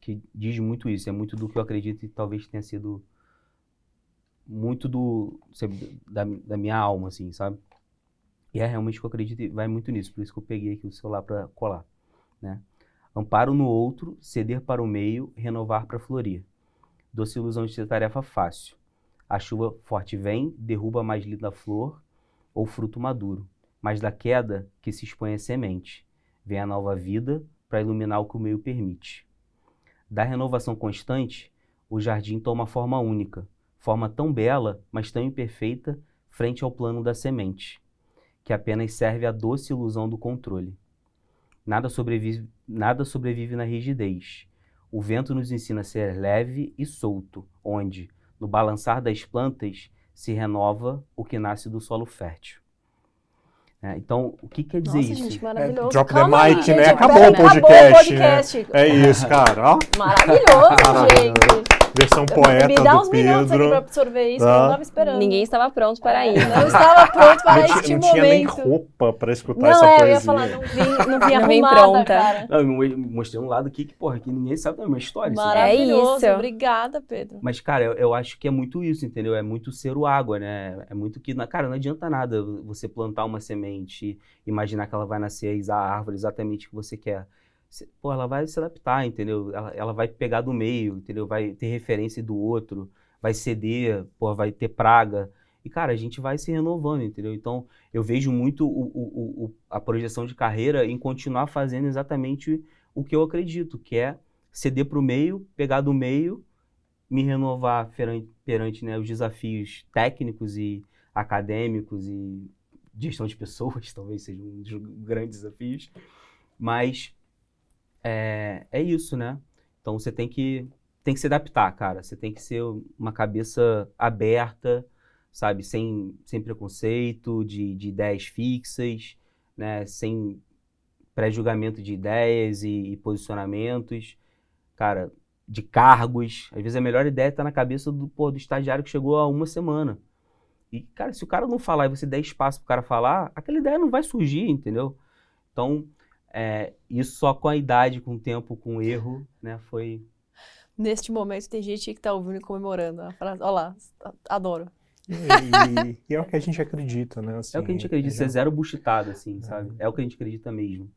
que diz muito isso, é muito do que eu acredito e talvez tenha sido muito do da, da minha alma, assim, sabe? E é realmente o que eu acredito e vai muito nisso, por isso que eu peguei aqui o celular para colar, né? Amparo no outro, ceder para o meio, renovar para florir. Doce ilusão de ter tarefa fácil. A chuva forte vem, derruba a mais linda flor ou fruto maduro, mas da queda que se expõe a semente. Vem a nova vida para iluminar o que o meio permite. Da renovação constante, o jardim toma forma única, forma tão bela, mas tão imperfeita, frente ao plano da semente, que apenas serve à doce ilusão do controle. Nada sobrevive, nada sobrevive na rigidez. O vento nos ensina a ser leve e solto, onde, no balançar das plantas, se renova o que nasce do solo fértil. É, então, o que quer dizer Nossa, isso? gente, maravilhoso. drop the Calma aí, mic, gente, né? pera- Acabou o Acabou o podcast, podcast. É isso, cara. Ó. Maravilhoso. gente. Versão poeta Me dá do uns minutos aqui Pedro. pra absorver isso, Tá. que eu não tava esperando. Ninguém estava pronto para isso. Não estava pronto para Não, este tinha, não tinha nem momento. roupa pra escutar Não, essa é, eu poesia. ia falar, não vim, não vim Não arrumada, pronta. cara. Não, eu mo- mostrei um lado aqui que, porra, que ninguém sabe também, uma história. isso aí. Maravilhoso, isso. obrigada, Pedro. Mas, cara, eu, eu acho que é muito isso, entendeu? É muito ser o água, né? É muito que, na- cara, não adianta nada você plantar uma semente e imaginar que ela vai nascer a árvore exatamente que você quer. Pô, ela vai se adaptar, entendeu? Ela, ela vai pegar do meio, entendeu? Vai ter referência do outro, vai ceder, pô, vai ter praga. E, cara, a gente vai se renovando, entendeu? Então, eu vejo muito o- o- o- a projeção de carreira em continuar fazendo exatamente o que eu acredito, que é ceder para o meio, pegar do meio me renovar perante, perante né, os desafios técnicos e acadêmicos e gestão de pessoas, talvez seja um dos grandes desafios. Mas é, é isso, né? Então você tem que, tem que se adaptar, cara. Você tem que ser uma cabeça aberta, sabe? Sem, sem preconceito, de, de ideias fixas, né? Sem pré-julgamento de ideias e, e posicionamentos. Cara, de cargos. Às vezes a melhor ideia está na cabeça do, pô, do estagiário que chegou há uma semana. E, cara, se o cara não falar e você der espaço pro cara falar, aquela ideia não vai surgir, entendeu? Então, é, isso só com a idade, com o tempo, com o erro, né, foi... Neste momento tem gente que tá ouvindo e comemorando a frase. Olha lá, adoro. E, e é o que a gente acredita, né? assim, é o que a gente acredita, é- ser zero buchitado, assim, sabe? É o que a gente acredita mesmo.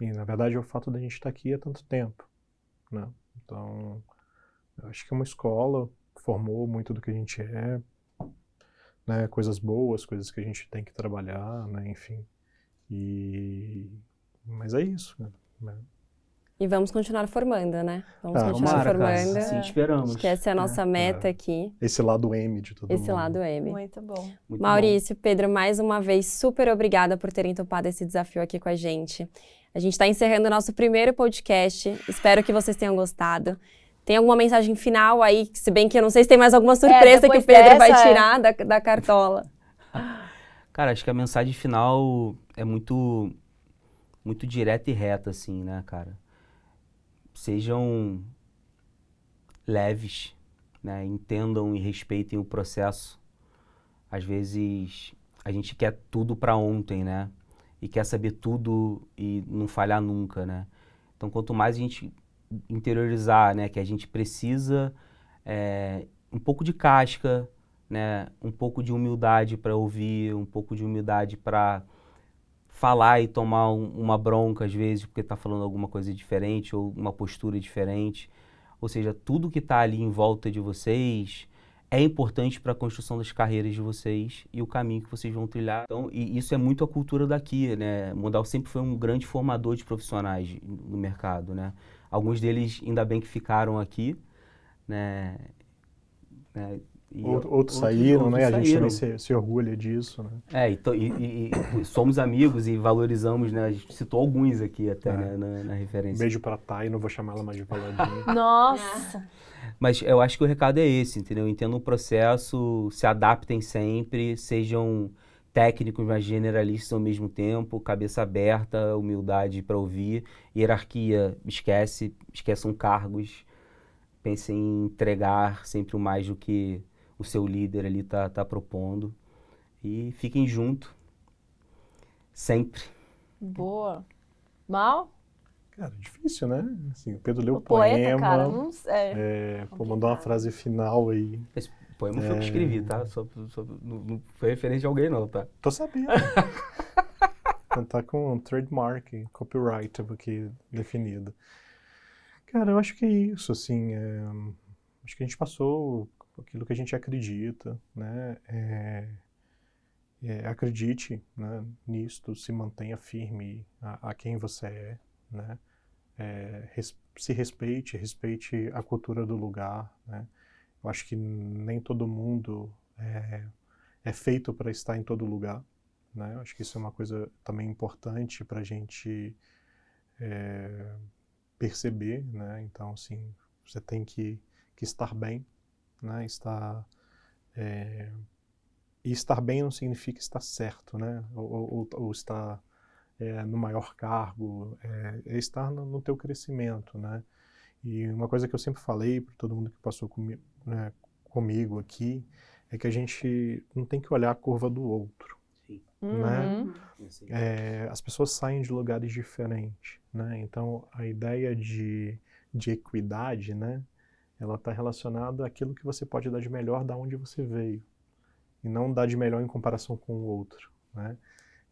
E, na verdade, é o fato da gente estar aqui há tanto tempo, né? Então, eu acho que é uma escola formou muito do que a gente é, né? Coisas boas, coisas que a gente tem que trabalhar, né? Enfim. E... Mas é isso, né? E vamos continuar formando, né? Vamos Ah, continuar Tomara, cara, formando. assim esperamos. Acho que essa é a nossa meta aqui, Esse lado M de todo esse mundo. lado M. Muito bom. Muito bom. Maurício, Pedro, mais uma vez, super obrigada por terem topado esse desafio aqui com a gente. A gente está encerrando o nosso primeiro podcast. Espero que vocês tenham gostado. Tem alguma mensagem final aí? Se bem que eu não sei se tem mais alguma surpresa que depois o Pedro vai dessa, é. tirar da, da cartola. Cara, acho que a mensagem final é muito muito direta e reta, assim, né, cara? Sejam leves, né? Entendam e respeitem o processo. Às vezes a gente quer tudo para ontem, né? E quer saber tudo e não falhar nunca, né? Então, quanto mais a gente interiorizar, né, que a gente precisa é, um pouco de casca, né, um pouco de humildade para ouvir, um pouco de humildade para falar e tomar um- uma bronca às vezes porque está falando alguma coisa diferente ou uma postura diferente. Ou seja, tudo que está ali em volta de vocês é importante para a construção das carreiras de vocês e o caminho que vocês vão trilhar. Então, e isso é muito a cultura daqui, né? Modal sempre foi um grande formador de profissionais no mercado, né? Alguns deles ainda bem que ficaram aqui, né? né? E Out- o- Outros saíram, outros né? A gente saíram. também se, se orgulha disso, né? É, e, to- e- e- e somos amigos e valorizamos, né? A gente citou alguns aqui até, É. né, na, na referência. Beijo pra Thay, não vou chamar ela mais de Valadinha. Nossa. Mas eu acho que o recado é esse, entendeu? Entendam o processo, se adaptem sempre, sejam técnicos, mas generalistas ao mesmo tempo, cabeça aberta, humildade para ouvir, hierarquia, esquece, esqueçam cargos, pensem em entregar sempre o mais do que o seu líder ali tá, tá propondo e fiquem junto, sempre. Boa. Mal? Cara, difícil, né? Assim, o Pedro leu O o poeta, poema. cara, não sei. é, pô, mandou uma frase final aí. Esse poema foi eu que escrevi, tá? Só, só- não, não foi referência de alguém não, tá? Tô sabendo. Então tá com trademark, copyright aqui definido. Cara, eu acho que é isso, assim. é, acho que a gente passou aquilo que a gente acredita, né? É, é, acredite né, nisto, se mantenha firme a, a quem você é, né? É, res- se respeite, respeite a cultura do lugar, né? Eu acho que nem todo mundo é, é feito para estar em todo lugar, né? Eu acho que isso é uma coisa também importante para a gente é, perceber, né? Então, assim, você tem que, que estar bem, né? Estar é, e estar bem não significa estar certo, né? Ou, ou- ou estar é, no maior cargo, é, é estar no, no teu crescimento, né? E uma coisa que eu sempre falei para todo mundo que passou comigo, né, comigo aqui é que a gente não tem que olhar a curva do outro. Sim. Né? Uhum. É, as pessoas saem de lugares diferentes, né? Então a ideia de, de equidade, né? Ela está relacionada àquilo que você pode dar de melhor da onde você veio e não dar de melhor em comparação com o outro, né?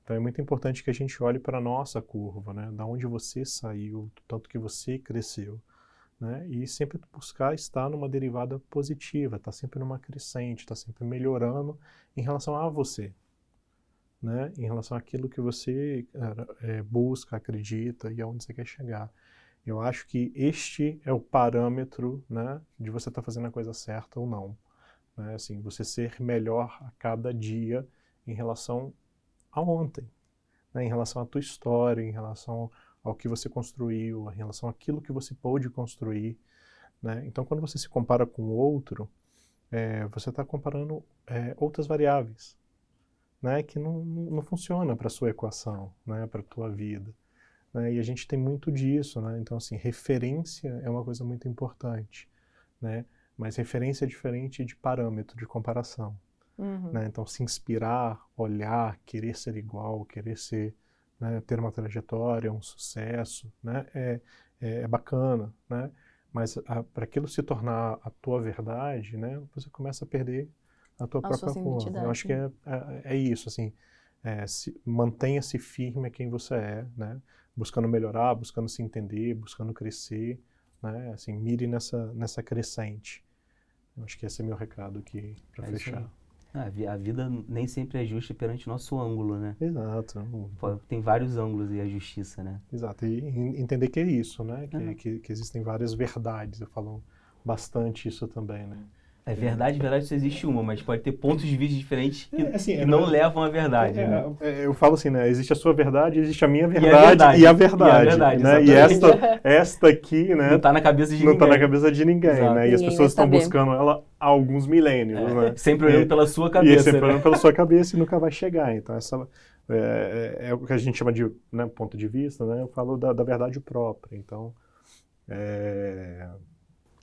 Então é muito importante que a gente olhe para a nossa curva, né? Da onde você saiu, tanto que você cresceu, né? E sempre buscar estar numa derivada positiva, estar tá sempre numa crescente, estar tá sempre melhorando em relação a você, né? Em relação àquilo que você é, busca, acredita e aonde você quer chegar. Eu acho que este é o parâmetro, né, de você estar tá fazendo a coisa certa ou não. Né? Assim, você ser melhor a cada dia em relação a ontem, né? em relação à tua história, em relação ao que você construiu, em relação àquilo que você pôde construir. Né? Então, quando você se compara com o outro, é, você está comparando é, outras variáveis, né? que não, não funciona para a sua equação, né? para a tua vida. Né? E a gente tem muito disso, né? Então, assim, referência é uma coisa muito importante, né? Mas referência é diferente de parâmetro, de comparação. Uhum. Né? Então, se inspirar, olhar, querer ser igual, querer ser, né, ter uma trajetória, um sucesso, né? É, é, é bacana, né? Mas para aquilo se tornar a tua verdade, né? Você começa a perder a tua a própria forma. Eu acho que é, é, é isso, assim. É, mantenha-se firme a quem você é, né? Buscando melhorar, buscando se entender, buscando crescer, né? Assim, mire nessa, nessa crescente. Eu acho que esse é meu recado aqui para é fechar. Ah, a vida nem sempre é justa perante o nosso ângulo, né? Exato. Tem vários ângulos e a justiça, né? Exato. E entender que é isso, né? Que, uhum. que, que existem várias verdades. Eu falo bastante isso também, né? É verdade, verdade só existe uma, mas pode ter pontos de vista diferentes que, é, assim, que é, não é, levam à verdade. É, né? É, eu falo assim, né? Existe a sua verdade, existe a minha verdade e a verdade. E a verdade, né? e esta, esta aqui, né? Não está na cabeça de não ninguém. Não está na cabeça de ninguém, Exato. né? E as pessoas estão buscando ela há alguns milênios, né? Sempre olhando pela sua cabeça. E sempre né? olhando pela sua cabeça e nunca vai chegar. Então, essa é, é, o que a gente chama de né, ponto de vista, né? Eu falo da, da verdade própria. Então, é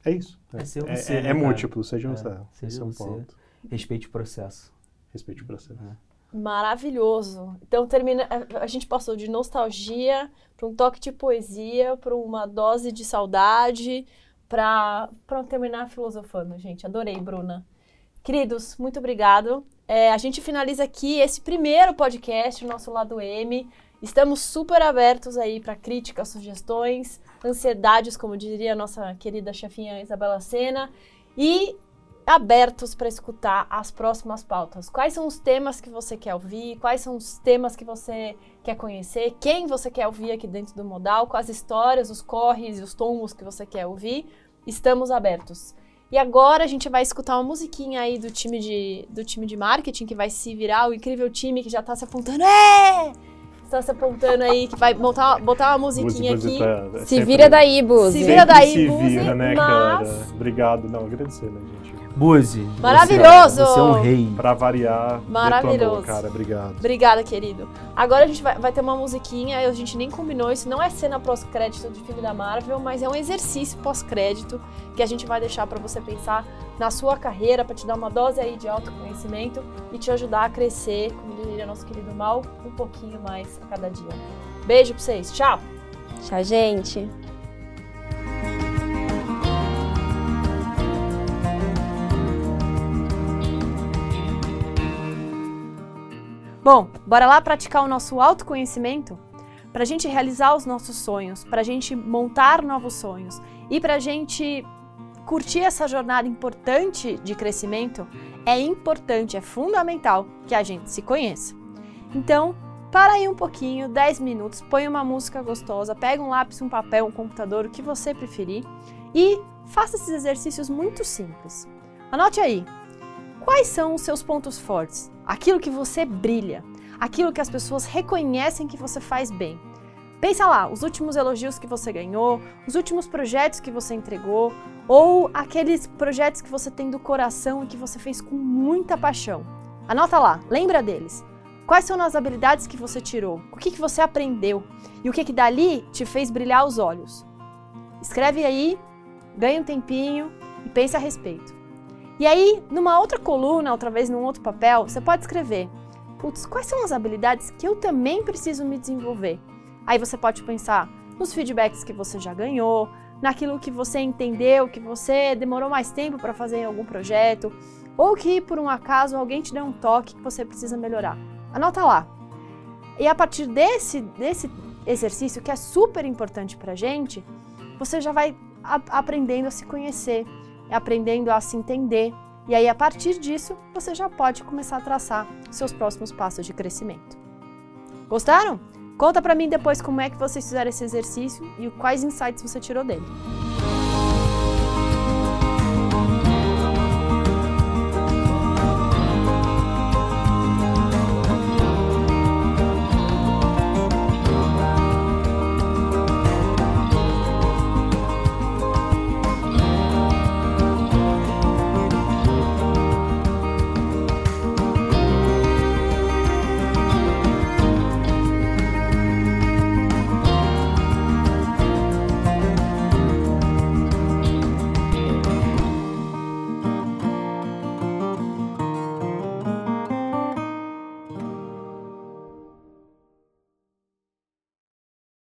é isso. É, é, ser você, é, né, é múltiplo, seja você. É, seja Esse é um você. ponto. Respeite o processo. Respeite o processo. É. Maravilhoso. Então termina, a gente passou de nostalgia para um toque de poesia, para uma dose de saudade, para terminar filosofando, gente. Adorei, Bruna. Queridos, muito obrigado. É, a gente finaliza aqui esse primeiro podcast, o nosso lado M. Estamos super abertos aí para críticas, sugestões ansiedades, como diria a nossa querida chefinha Isabela Sena, e abertos para escutar as próximas pautas. Quais são os temas que você quer ouvir? Quais são os temas que você quer conhecer? Quem você quer ouvir aqui dentro do modal? Quais histórias, os corres e os tombos que você quer ouvir? Estamos abertos. E agora a gente vai escutar uma musiquinha aí do time de, do time de marketing que vai se virar, o incrível time que já está se apontando. É! Está se apontando aí, que vai botar, botar uma musiquinha aqui. Tá, é se vira daí, Buzi. Se vira daí, se Buzi. Vira, né, mas... cara? Obrigado. Não, agradecer, né, gente? Buzi. Maravilhoso! Você é, um rei. Pra variar. Maravilhoso. Detonou, cara, obrigado. Obrigada, querido. Agora a gente vai, vai ter uma musiquinha, a gente nem combinou, isso não é cena pós-crédito de filme da Marvel, mas é um exercício pós-crédito que a gente vai deixar para você pensar na sua carreira, para te dar uma dose aí de autoconhecimento e te ajudar a crescer, como diria nosso querido Mal, um pouquinho mais a cada dia. Beijo pra vocês. Tchau! Tchau, gente! Bom, bora lá praticar o nosso autoconhecimento? Para a gente realizar os nossos sonhos, para a gente montar novos sonhos e para a gente curtir essa jornada importante de crescimento, é importante, é fundamental que a gente se conheça. Então, para aí um pouquinho, 10 minutos, põe uma música gostosa, pega um lápis, um papel, um computador, o que você preferir e faça esses exercícios muito simples. Anote aí, quais são os seus pontos fortes? aquilo que você brilha, aquilo que as pessoas reconhecem que você faz bem. Pensa lá, os últimos elogios que você ganhou, os últimos projetos que você entregou, ou aqueles projetos que você tem do coração e que você fez com muita paixão. Anota lá, lembra deles. Quais são as habilidades que você tirou? O que, que você aprendeu? E o que, que dali te fez brilhar os olhos? Escreve aí ganhe um tempinho e pense a respeito. E aí, numa outra coluna, outra vez num outro papel, você pode escrever: Putz, quais são as habilidades que eu também preciso me desenvolver? Aí você pode pensar nos feedbacks que você já ganhou, naquilo que você entendeu, que você demorou mais tempo para fazer em algum projeto, ou que por um acaso alguém te deu um toque que você precisa melhorar. Anota lá. E a partir desse, desse exercício, que é super importante para gente, você já vai a, aprendendo a se conhecer, aprendendo a se entender. E aí, a partir disso, você já pode começar a traçar seus próximos passos de crescimento. Gostaram? Conta para mim depois como é que vocês fizeram esse exercício e quais insights você tirou dele.